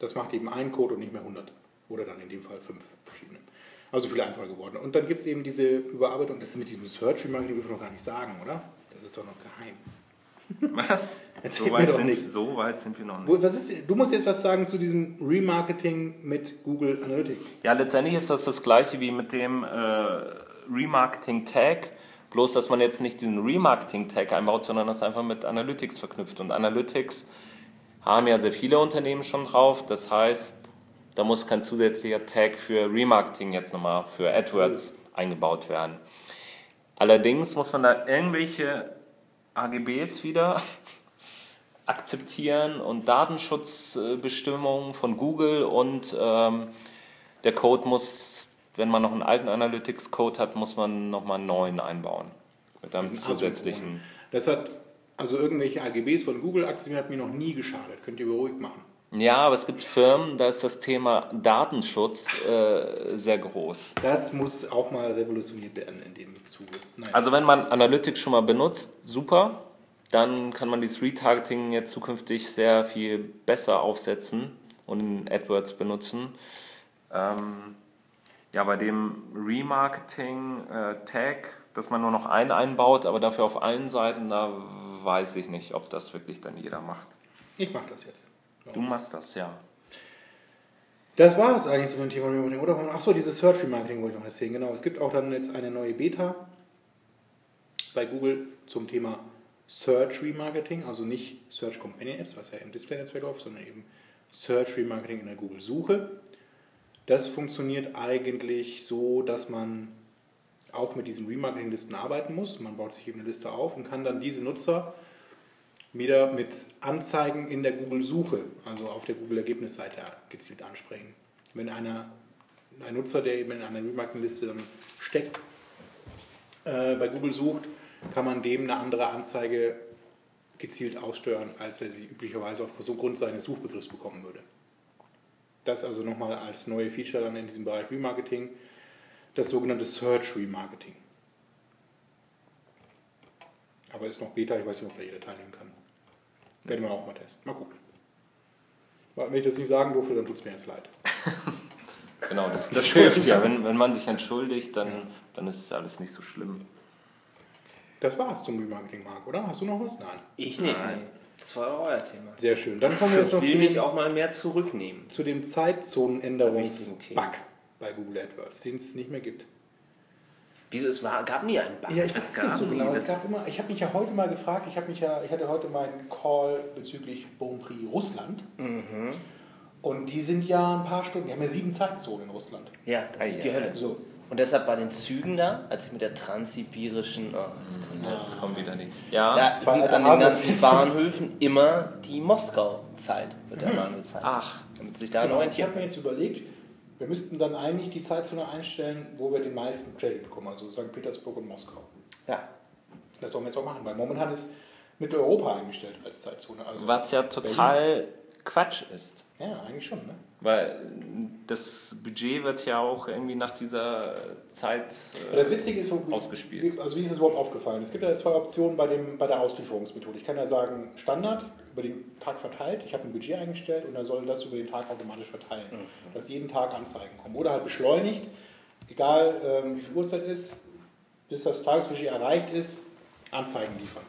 das macht eben einen Code und nicht mehr 100. Oder dann in dem Fall fünf verschiedene. Also viel einfacher geworden. Und dann gibt es eben diese Überarbeitung, das ist mit diesem Search Remarketing dürfen wir noch gar nicht sagen, oder? Das ist doch noch geheim. Was? Erzähl So weit, sind, nichts. so weit sind wir noch nicht. Was ist, du musst jetzt was sagen zu diesem Remarketing mit Google Analytics. Ja, letztendlich ist das das gleiche wie mit dem äh, Remarketing-Tag, bloß dass man jetzt nicht diesen Remarketing-Tag einbaut, sondern das einfach mit Analytics verknüpft. Und Analytics haben ja sehr viele Unternehmen schon drauf, das heißt, da muss kein zusätzlicher Tag für Remarketing jetzt nochmal für AdWords eingebaut werden. Allerdings muss man da irgendwelche AGBs wieder akzeptieren und Datenschutzbestimmungen von Google und ähm, der Code muss, wenn man noch einen alten Analytics-Code hat, muss man nochmal einen neuen einbauen. Mit einem diesen zusätzlichen. Das hat, also irgendwelche AGBs von Google aktiviert, hat mir noch nie geschadet. Könnt ihr beruhigt machen. Ja, aber es gibt Firmen, da ist das Thema Datenschutz äh, sehr groß. Das muss auch mal revolutioniert werden in dem Zuge. Naja. Also wenn man Analytics schon mal benutzt, super. Dann kann man dieses Retargeting jetzt zukünftig sehr viel besser aufsetzen und in AdWords benutzen. Ähm, ja, bei dem Remarketing-Tag, dass man nur noch einen einbaut, aber dafür auf allen Seiten, da weiß ich nicht, ob das wirklich dann jeder macht. ich mache das jetzt. Du machst das, ja. Das war es eigentlich zu dem Thema Remarketing. Oder? Achso, dieses Search Remarketing wollte ich noch erzählen. Genau, es gibt auch dann jetzt eine neue Beta bei Google zum Thema Search Remarketing, also nicht Search Companion Ads, was ja im Display-Netzwerk läuft, sondern eben Search Remarketing in der Google-Suche. Das funktioniert eigentlich so, dass man auch mit diesen Remarketing-Listen arbeiten muss. Man baut sich eben eine Liste auf und kann dann diese Nutzer wieder mit Anzeigen in der Google-Suche, also auf der Google-Ergebnisseite gezielt ansprechen. Wenn einer, ein Nutzer, der eben in einer Remarketing-Liste dann steckt, äh, bei Google sucht, kann man dem eine andere Anzeige gezielt aussteuern, als er sie üblicherweise aufgrund seines Suchbegriffs bekommen würde. Das also nochmal als neue Feature dann in diesem Bereich Remarketing, das sogenannte Search Remarketing. Aber ist noch Beta, ich weiß nicht, ob da jeder teilnehmen kann. Werden wir auch mal testen. Mal gucken. Wenn ich das nicht sagen durfte, dann tut es mir jetzt leid. Genau, das, das hilft ja. Wenn, wenn man sich entschuldigt, dann, dann ist es alles nicht so schlimm. Das war's zum Remarketing, Marc, oder? Hast du noch was? Nein. Ich nicht, nein. Das war euer Thema. Sehr schön. Dann kommen wir jetzt noch Ich zu dem, auch mal mehr zurücknehmen. zu dem Zeitzonenänderungs-Bug bei Google AdWords, den es nicht mehr gibt. Wieso, es war, gab nie einen Bug. Ja, ich Es weiß gab nicht so genau. Es gab immer, ich habe mich ja heute mal gefragt, ich, habe mich ja, ich hatte heute meinen Call bezüglich Bon Prix Russland. Mhm. Und die sind ja ein paar Stunden, die haben ja sieben Zeitzonen in Russland. Ja, das ist die Hölle. So. Und deshalb bei den Zügen da, als ich mit der transsibirischen, oh, das kommt das. Das kommt wieder nicht. Ja, Da sind alte an den ganzen Bahnhöfen immer die Moskau-Zeit, wird der Bahn gezeigt. Ach. Damit sich da Genau, ich orientieren. habe mir jetzt überlegt, wir müssten dann eigentlich die Zeitzone einstellen, wo wir den meisten Traffic bekommen, also St. Petersburg und Moskau. Ja. Das sollen wir jetzt auch machen, weil momentan ist Mitteleuropa eingestellt als Zeitzone. Also was ja total Quatsch ist. Ja, eigentlich schon, ne? Weil das Budget wird ja auch irgendwie nach dieser Zeit. Aber Das Witzige ist, wo, Ausgespielt. wie- also wie ist es überhaupt aufgefallen? Es gibt ja zwei Optionen bei, dem, bei der Auslieferungsmethode. Ich kann ja sagen, Standard, über den Tag verteilt. Ich habe ein Budget eingestellt und er soll das über den Tag automatisch verteilen. Dass jeden Tag Anzeigen kommen. Oder halt beschleunigt, egal ähm, wie viel Uhrzeit ist, bis das Tagesbudget erreicht ist, Anzeigen liefern.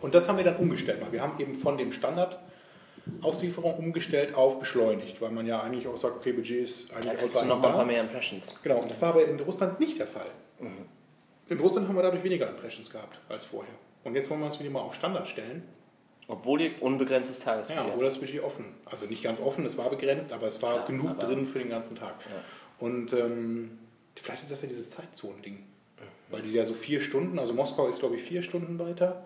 Und das haben wir dann umgestellt. Wir haben eben von dem Standard Auslieferung umgestellt auf beschleunigt, weil man ja eigentlich auch sagt, okay, Budget ist eigentlich Da du ausreichend noch mal ein da. paar mehr Impressions. Genau, und das war aber in Russland nicht der Fall. In Russland haben wir dadurch weniger Impressions gehabt als vorher. Und jetzt wollen wir uns wieder mal auf Standard stellen Obwohl ihr unbegrenztes Ja, Tagesbudget habt. oder das Budget offen. Also nicht ganz offen, es war begrenzt, aber es war Klar, genug aber- drin für den ganzen Tag. Und ähm, vielleicht ist das ja dieses Zeitzonending. Mhm. Weil die ja so vier Stunden, also Moskau ist glaube ich vier Stunden weiter.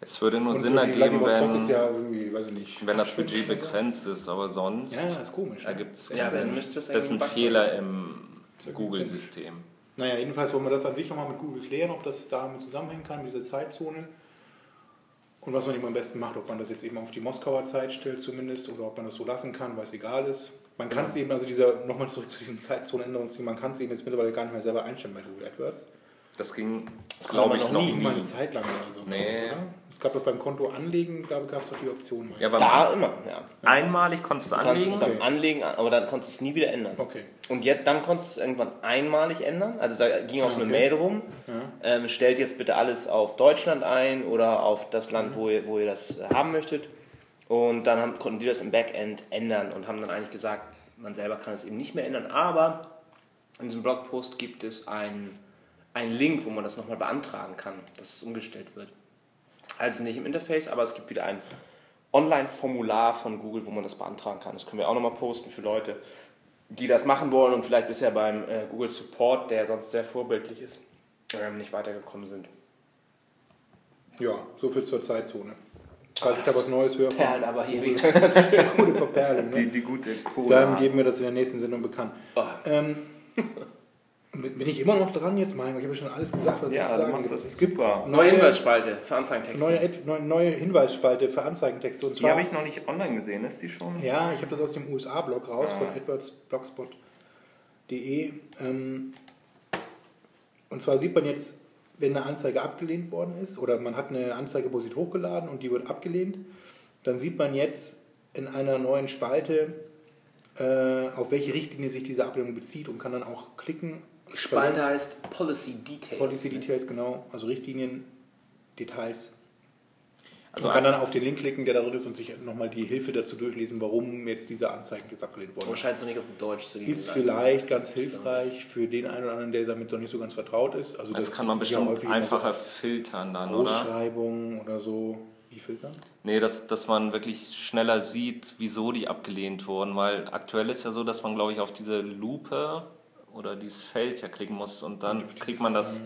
Es würde nur Und Sinn ergeben, wenn, ja irgendwie, weiß ich nicht. wenn das Budget begrenzt ist, aber sonst Ja, ist komisch. ne? ergibt es Ja, dann müsste das Das ist ein sein. Fehler im Google-System. Naja, jedenfalls wollen wir das an sich nochmal mit Google klären, ob das damit zusammenhängen kann, mit dieser Zeitzone. Und was man eben am besten macht, ob man das jetzt eben auf die Moskauer Zeit stellt zumindest oder ob man das so lassen kann, weil es egal ist. Man kann es eben, also dieser, nochmal zurück zu diesem Zeitzonenänderungsding, man kann es eben jetzt mittlerweile gar nicht mehr selber einstellen bei Google AdWords. Das ging, Das glaube ich, noch nie, mal nie. eine Zeit lang oder so. Nee. Oder? Es gab doch beim Konto anlegen, glaube ich, gab es doch die Option. mal. Ja, aber Da immer, ja. einmalig konntest du Du konntest es anlegen. beim Anlegen, aber dann konntest du es nie wieder ändern. Okay. Und jetzt, dann konntest du es irgendwann einmalig ändern. Also da ging auch so eine okay. Mail rum. Ähm, stellt jetzt bitte alles auf Deutschland ein oder auf das Land, wo ihr, wo ihr das haben möchtet. Und dann haben, konnten die das im Backend ändern und haben dann eigentlich gesagt, man selber kann es eben nicht mehr ändern. Aber in diesem Blogpost gibt es einen, einen Link, wo man das nochmal beantragen kann, dass es umgestellt wird. Also nicht im Interface, aber es gibt wieder ein Online-Formular von Google, wo man das beantragen kann. Das können wir auch nochmal posten für Leute, die das machen wollen und vielleicht bisher beim äh, Google Support, der sonst sehr vorbildlich ist, ähm, nicht weitergekommen sind. Ja, so viel zur Zeitzone. Falls ich da was Neues höre, Perlen aber hier wieder. gute Verperlung. Ne? Die, die gute Cola. Dann geben wir das in der nächsten Sendung bekannt. Oh. Ähm, bin ich immer noch dran jetzt, mein Gott, ich habe schon alles gesagt, was ich Ja, zu du sagen das Es gibt super. Neue Hinweisspalte für Anzeigentexte. neue, neue, neue Hinweisspalte für Anzeigentexte. Und die zwar, habe ich noch nicht online gesehen. Ist die schon? ja, ich habe das aus dem USA-Blog raus, Ah. von adwordsblogspot.de. Ähm, und zwar sieht man jetzt, wenn eine Anzeige abgelehnt worden ist, oder man hat eine Anzeige, wo sie hochgeladen und die wird abgelehnt, dann sieht man jetzt in einer neuen Spalte, äh, auf welche Richtlinie sich diese Ablehnung bezieht und kann dann auch klicken. Spalte heißt Policy Details. Policy Details, genau, also Richtlinien, Details. Also man kann dann auf den Link klicken, der da drin ist und sich nochmal die Hilfe dazu durchlesen, warum jetzt diese Anzeigen jetzt abgelehnt ist. scheint so nicht auf Deutsch zu. Ist vielleicht ganz hilfreich für den einen oder anderen, der damit noch nicht so ganz vertraut ist. Also Das kann man bestimmt einfacher filtern dann, oder? Großschreibungen oder so. Wie filtern? Nee, dass, dass man wirklich schneller sieht, wieso die abgelehnt wurden, weil aktuell ist ja so, dass man, glaube ich, auf diese Lupe oder dieses Feld ja klicken muss und dann kriegt man das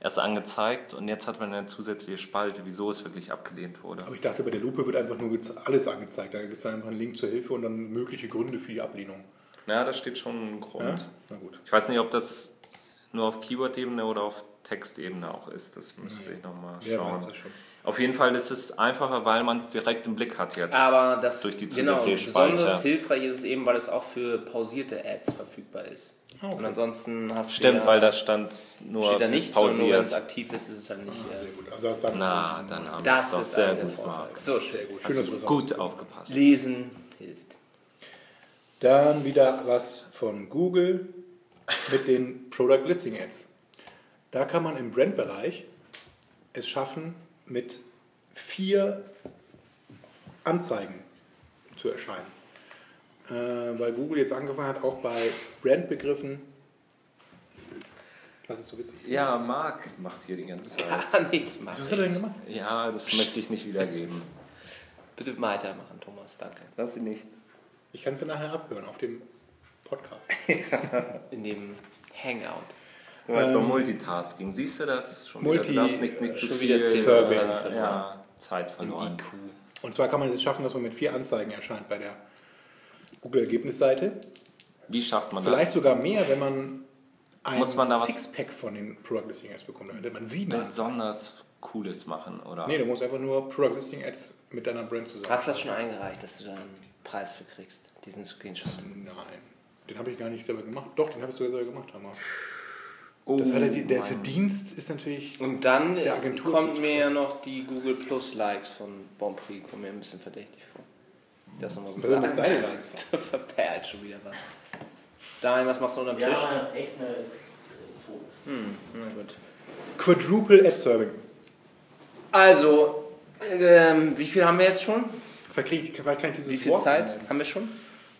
erst angezeigt und jetzt hat man eine zusätzliche Spalte, wieso es wirklich abgelehnt wurde. Aber ich dachte, bei der Lupe wird einfach nur alles angezeigt. Da gibt es dann einfach einen Link zur Hilfe und dann mögliche Gründe für die Ablehnung. Ja, da steht schon ein Grund. Ja? Na gut. Ich weiß nicht, ob das nur auf Keyword-Ebene oder auf Textebene auch ist. Das müsste ich nochmal Wer schauen. weiß das schon. Auf jeden Fall ist es einfacher, weil man es direkt im Blick hat jetzt. Aber das Durch die genau, besonders hilfreich ist es eben, weil es auch für pausierte Ads verfügbar ist. Ah, okay. Und ansonsten hast du Stimmt, ja, weil da stand nur steht da nichts, sondern nur wenn es pausiert. aktiv ist, ist es halt nicht. Sehr Äh, gut. Also das Na, schon. dann haben wir es das ist sehr der gut gemacht. So schön. Sehr gut. Schön, dass du das gut aufgepasst. Lesen hilft. Dann wieder was von Google mit den Product Listing Ads. Da kann man im Brandbereich es schaffen, mit vier Anzeigen zu erscheinen. Äh, weil Google jetzt angefangen hat, auch bei Brandbegriffen. Was ist so witzig? Ja, Marc macht hier die ganze Zeit. Gar nichts Was machen. hat er denn gemacht? Ja, das möchte ich nicht wiedergeben. Bitte weitermachen, Thomas, danke. Lass sie nicht. Ich kann es dir nachher abhören auf dem Podcast. In dem Hangout. Du weißt doch Ähm, Multitasking. Siehst du das? Schon Multi- wieder. Du darfst nicht, nicht zu schon viel wieder äh, ja, Zeit verloren. IQ. Und zwar kann man es schaffen, dass man mit vier Anzeigen erscheint bei der Google-Ergebnisseite. Wie schafft man Vielleicht das? sogar mehr, wenn man ein Muss man da was- Sixpack von den Product Listing Ads bekommt. Dann hätte man sieben. Besonders Cooles machen, oder? Nee, du musst einfach nur Product Listing Ads mit deiner Brand zusammen. Hast du das schon eingereicht, dass du da einen Preis für kriegst? Diesen Screenshot. Nein, den habe ich gar nicht selber gemacht. Doch, den habe ich sogar selber gemacht. Hammer. oh, Das hat er, die- der Mann. Verdienst ist natürlich. Und dann Der Agentur kommt mir ja noch die Google Plus Likes von Bonprix, kommen mir ein bisschen verdächtig vor. Das nochmal so Was sind das sagen. deine Likes? Verperlt schon wieder was. Daniel, was machst du unterm Tisch? Ja, echt, ne, ist, ist tot. Hm, na gut. Quadruple Ad Serving. Also, ähm, wie viel haben wir jetzt schon? Verkrieg, kann ich dieses Wie viel Wort Zeit nennen? haben wir schon?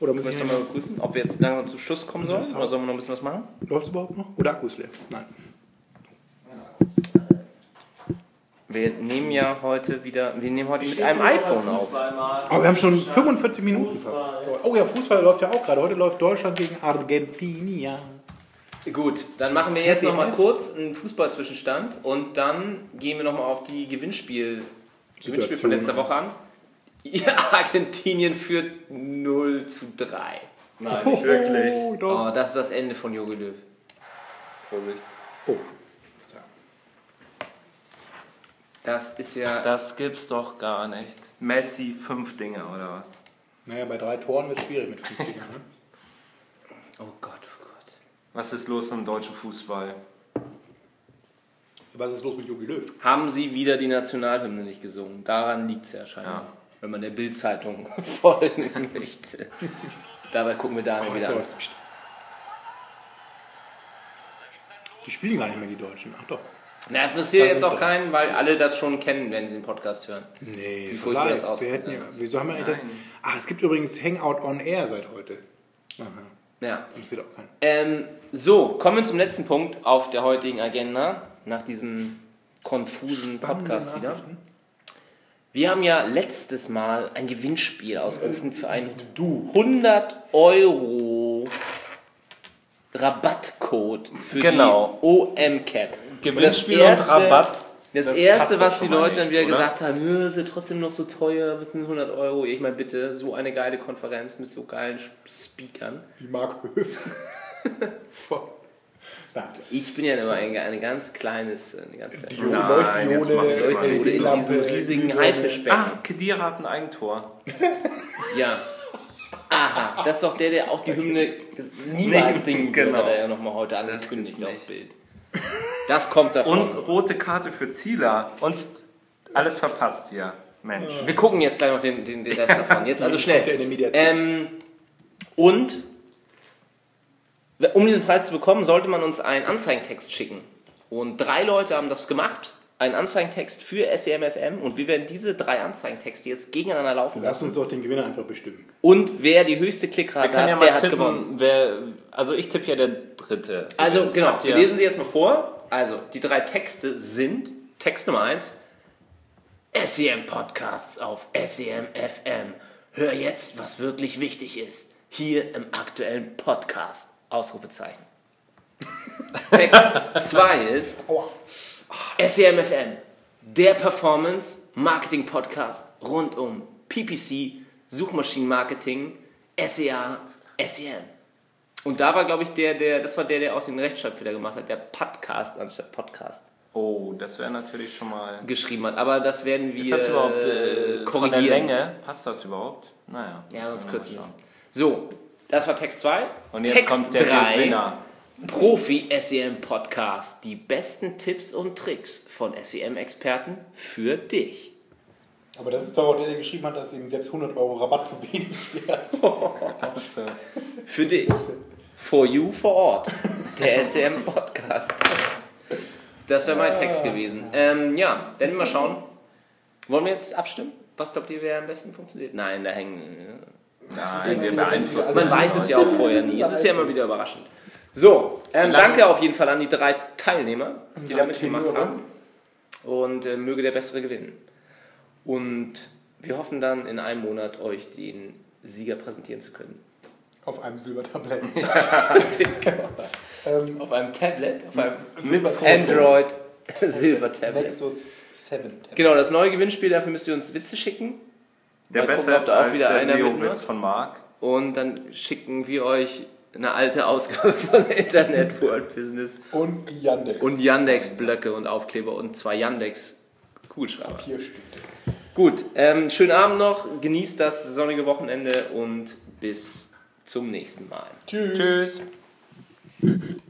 Oder muss ich Müssen wir nicht mal prüfen, ob wir jetzt langsam zum Schluss kommen sollen? Oder sollen wir noch ein bisschen was machen? Läuft es überhaupt noch? Oder Akku ist leer? Nein. Wir nehmen ja heute wieder, wir nehmen heute mit einem iPhone auf. Oh, wir haben schon 45 Minuten fast. Oh ja, Fußball läuft ja auch gerade. Heute läuft Deutschland gegen Argentinien. Gut, dann machen wir jetzt nochmal kurz einen Fußballzwischenstand und dann gehen wir nochmal auf die Gewinnspiel, Gewinnspiel von letzter Woche an. Ja, Argentinien führt 0 zu 3. Nein, nicht wirklich. Oh, doch. Oh, das ist das Ende von Jogi Löw. Vorsicht. Oh. Das ist ja. Das gibt's doch gar nicht. Messi, fünf Dinge oder was? Naja, bei drei Toren wird es schwierig mit fünf Dingern. Ne? Oh Gott, oh Gott. Was ist los mit dem deutschen Fußball? Was ist los mit Jogi Löw? Haben sie wieder die Nationalhymne nicht gesungen? Daran liegt es ja scheinbar. Ja. Wenn man der Bildzeitung folgen möchte. Dabei gucken wir Daniel Oh, wieder an. Die spielen gar nicht mehr, die Deutschen. Ach doch. Na, das interessiert jetzt auch keinen, weil alle das schon kennen, wenn sie den Podcast hören. Nee, Wie so furchtbar live. das aussieht, Wir hätten ja, wieso haben wir eigentlich das? Ah, es gibt übrigens Hangout on Air seit heute. Aha. Ja. Das interessiert auch keinen. Ähm, so, kommen wir zum letzten Punkt auf der heutigen Agenda, nach diesem konfusen Podcast Spannende wieder. Nachrichten. Wir haben ja letztes Mal ein Gewinnspiel ausgerufen für einen 100 Euro Rabattcode für Genau. die OM-Cap. Gewinnspiel Und das erste- und Rabatt. Das, das erste, was die Leute dann nicht, wieder oder? gesagt haben, "Nö, ist ja trotzdem noch so teuer, was sind 100 Euro? Ich meine, bitte, so eine geile Konferenz mit so geilen Speakern. Wie Mark Höfen. Ich bin ja immer ein, ein ganz kleines, eine ganz kleine Diode, Nein, jetzt macht Leuchtdiode, Leuchtdiode in diesem riesigen. Haifischbecken. Ah, Kedira hat ein Eigentor. Ja. Aha, das ist doch der, der auch die Hymne niemals singen genau. wird, hat er ja nochmal heute angekündigt auf. Bild. Das kommt davon. Und rote Karte für Zieler. Und alles verpasst hier. Mensch. Wir gucken jetzt gleich noch den, den, den Rest davon. Jetzt also schnell. Ähm, und um diesen Preis zu bekommen, sollte man uns einen Anzeigentext schicken. Und drei Leute haben das gemacht. Einen Anzeigentext für SEMFM. Und wir werden diese drei Anzeigentexte jetzt gegeneinander laufen Lass uns doch den Gewinner einfach bestimmen. Und wer die höchste Klickrate können ja hat, der mal hat gewonnen. tippen, wer. Also ich tippe ja der dritte. Also genau, wir lesen sie jetzt mal vor. Also die drei Texte sind Text Nummer 1, SEM Podcasts auf SEM FM. Hör jetzt, was wirklich wichtig ist. Hier im aktuellen Podcast. Ausrufezeichen. Text 2 ist SEM FM. Der Performance Marketing Podcast rund um PPC, Suchmaschinenmarketing, SEA, SEM. Und da war, glaube ich, der, der, das war der, der auch den Rechtschreibfehler gemacht hat, der Podcast anstatt Podcast Oh, das wäre natürlich schon mal. geschrieben hat. Aber das werden wir Ist das überhaupt äh, äh, von der korrigieren. Länge? Passt das überhaupt? Naja. Ja, sonst kürzen wir es. So, das war Text 2. Und jetzt Text kommt der 3, Gewinner. Profi SEM Podcast. Die besten Tipps und Tricks von SEM-Experten für dich. Aber das ist doch auch der, der geschrieben hat, dass ihm selbst 100 Euro Rabatt zu wenig wäre. Für dich. For you, vor Ort. Der SEM Podcast. Das wäre mein Text gewesen. Ähm, ja, werden wir mal schauen. Wollen wir jetzt abstimmen? Was glaubt ihr, wer am besten funktioniert? Nein, da hängen. nein, wir beeinflussen. Man weiß es ja auch vorher nie. Es ist ja immer wieder überraschend. So, ähm, danke auf jeden Fall an die drei Teilnehmer, die Drei da mitgemacht Tenöre. haben. Und äh, möge der Bessere gewinnen. Und wir hoffen dann in einem Monat euch den Sieger präsentieren zu können. Auf einem Silbertablett. ähm, Auf einem Tablet, auf einem Silbertablett. Android Silver Tablet. Nexus 7 Tablet. Genau, das neue Gewinnspiel, dafür müsst ihr uns Witze schicken. Der Mal gucken, besser ob ist als wieder der einer SEO-Witz von Marc. Und dann schicken wir euch eine alte Ausgabe von Internet World Business. Und die Yandex. Und Yandex-Blöcke und Aufkleber und zwei Yandex-Kugelschreiber. Stück. Gut, ähm, schönen Abend noch, genießt das sonnige Wochenende und bis zum nächsten Mal. Tschüss. Tschüss.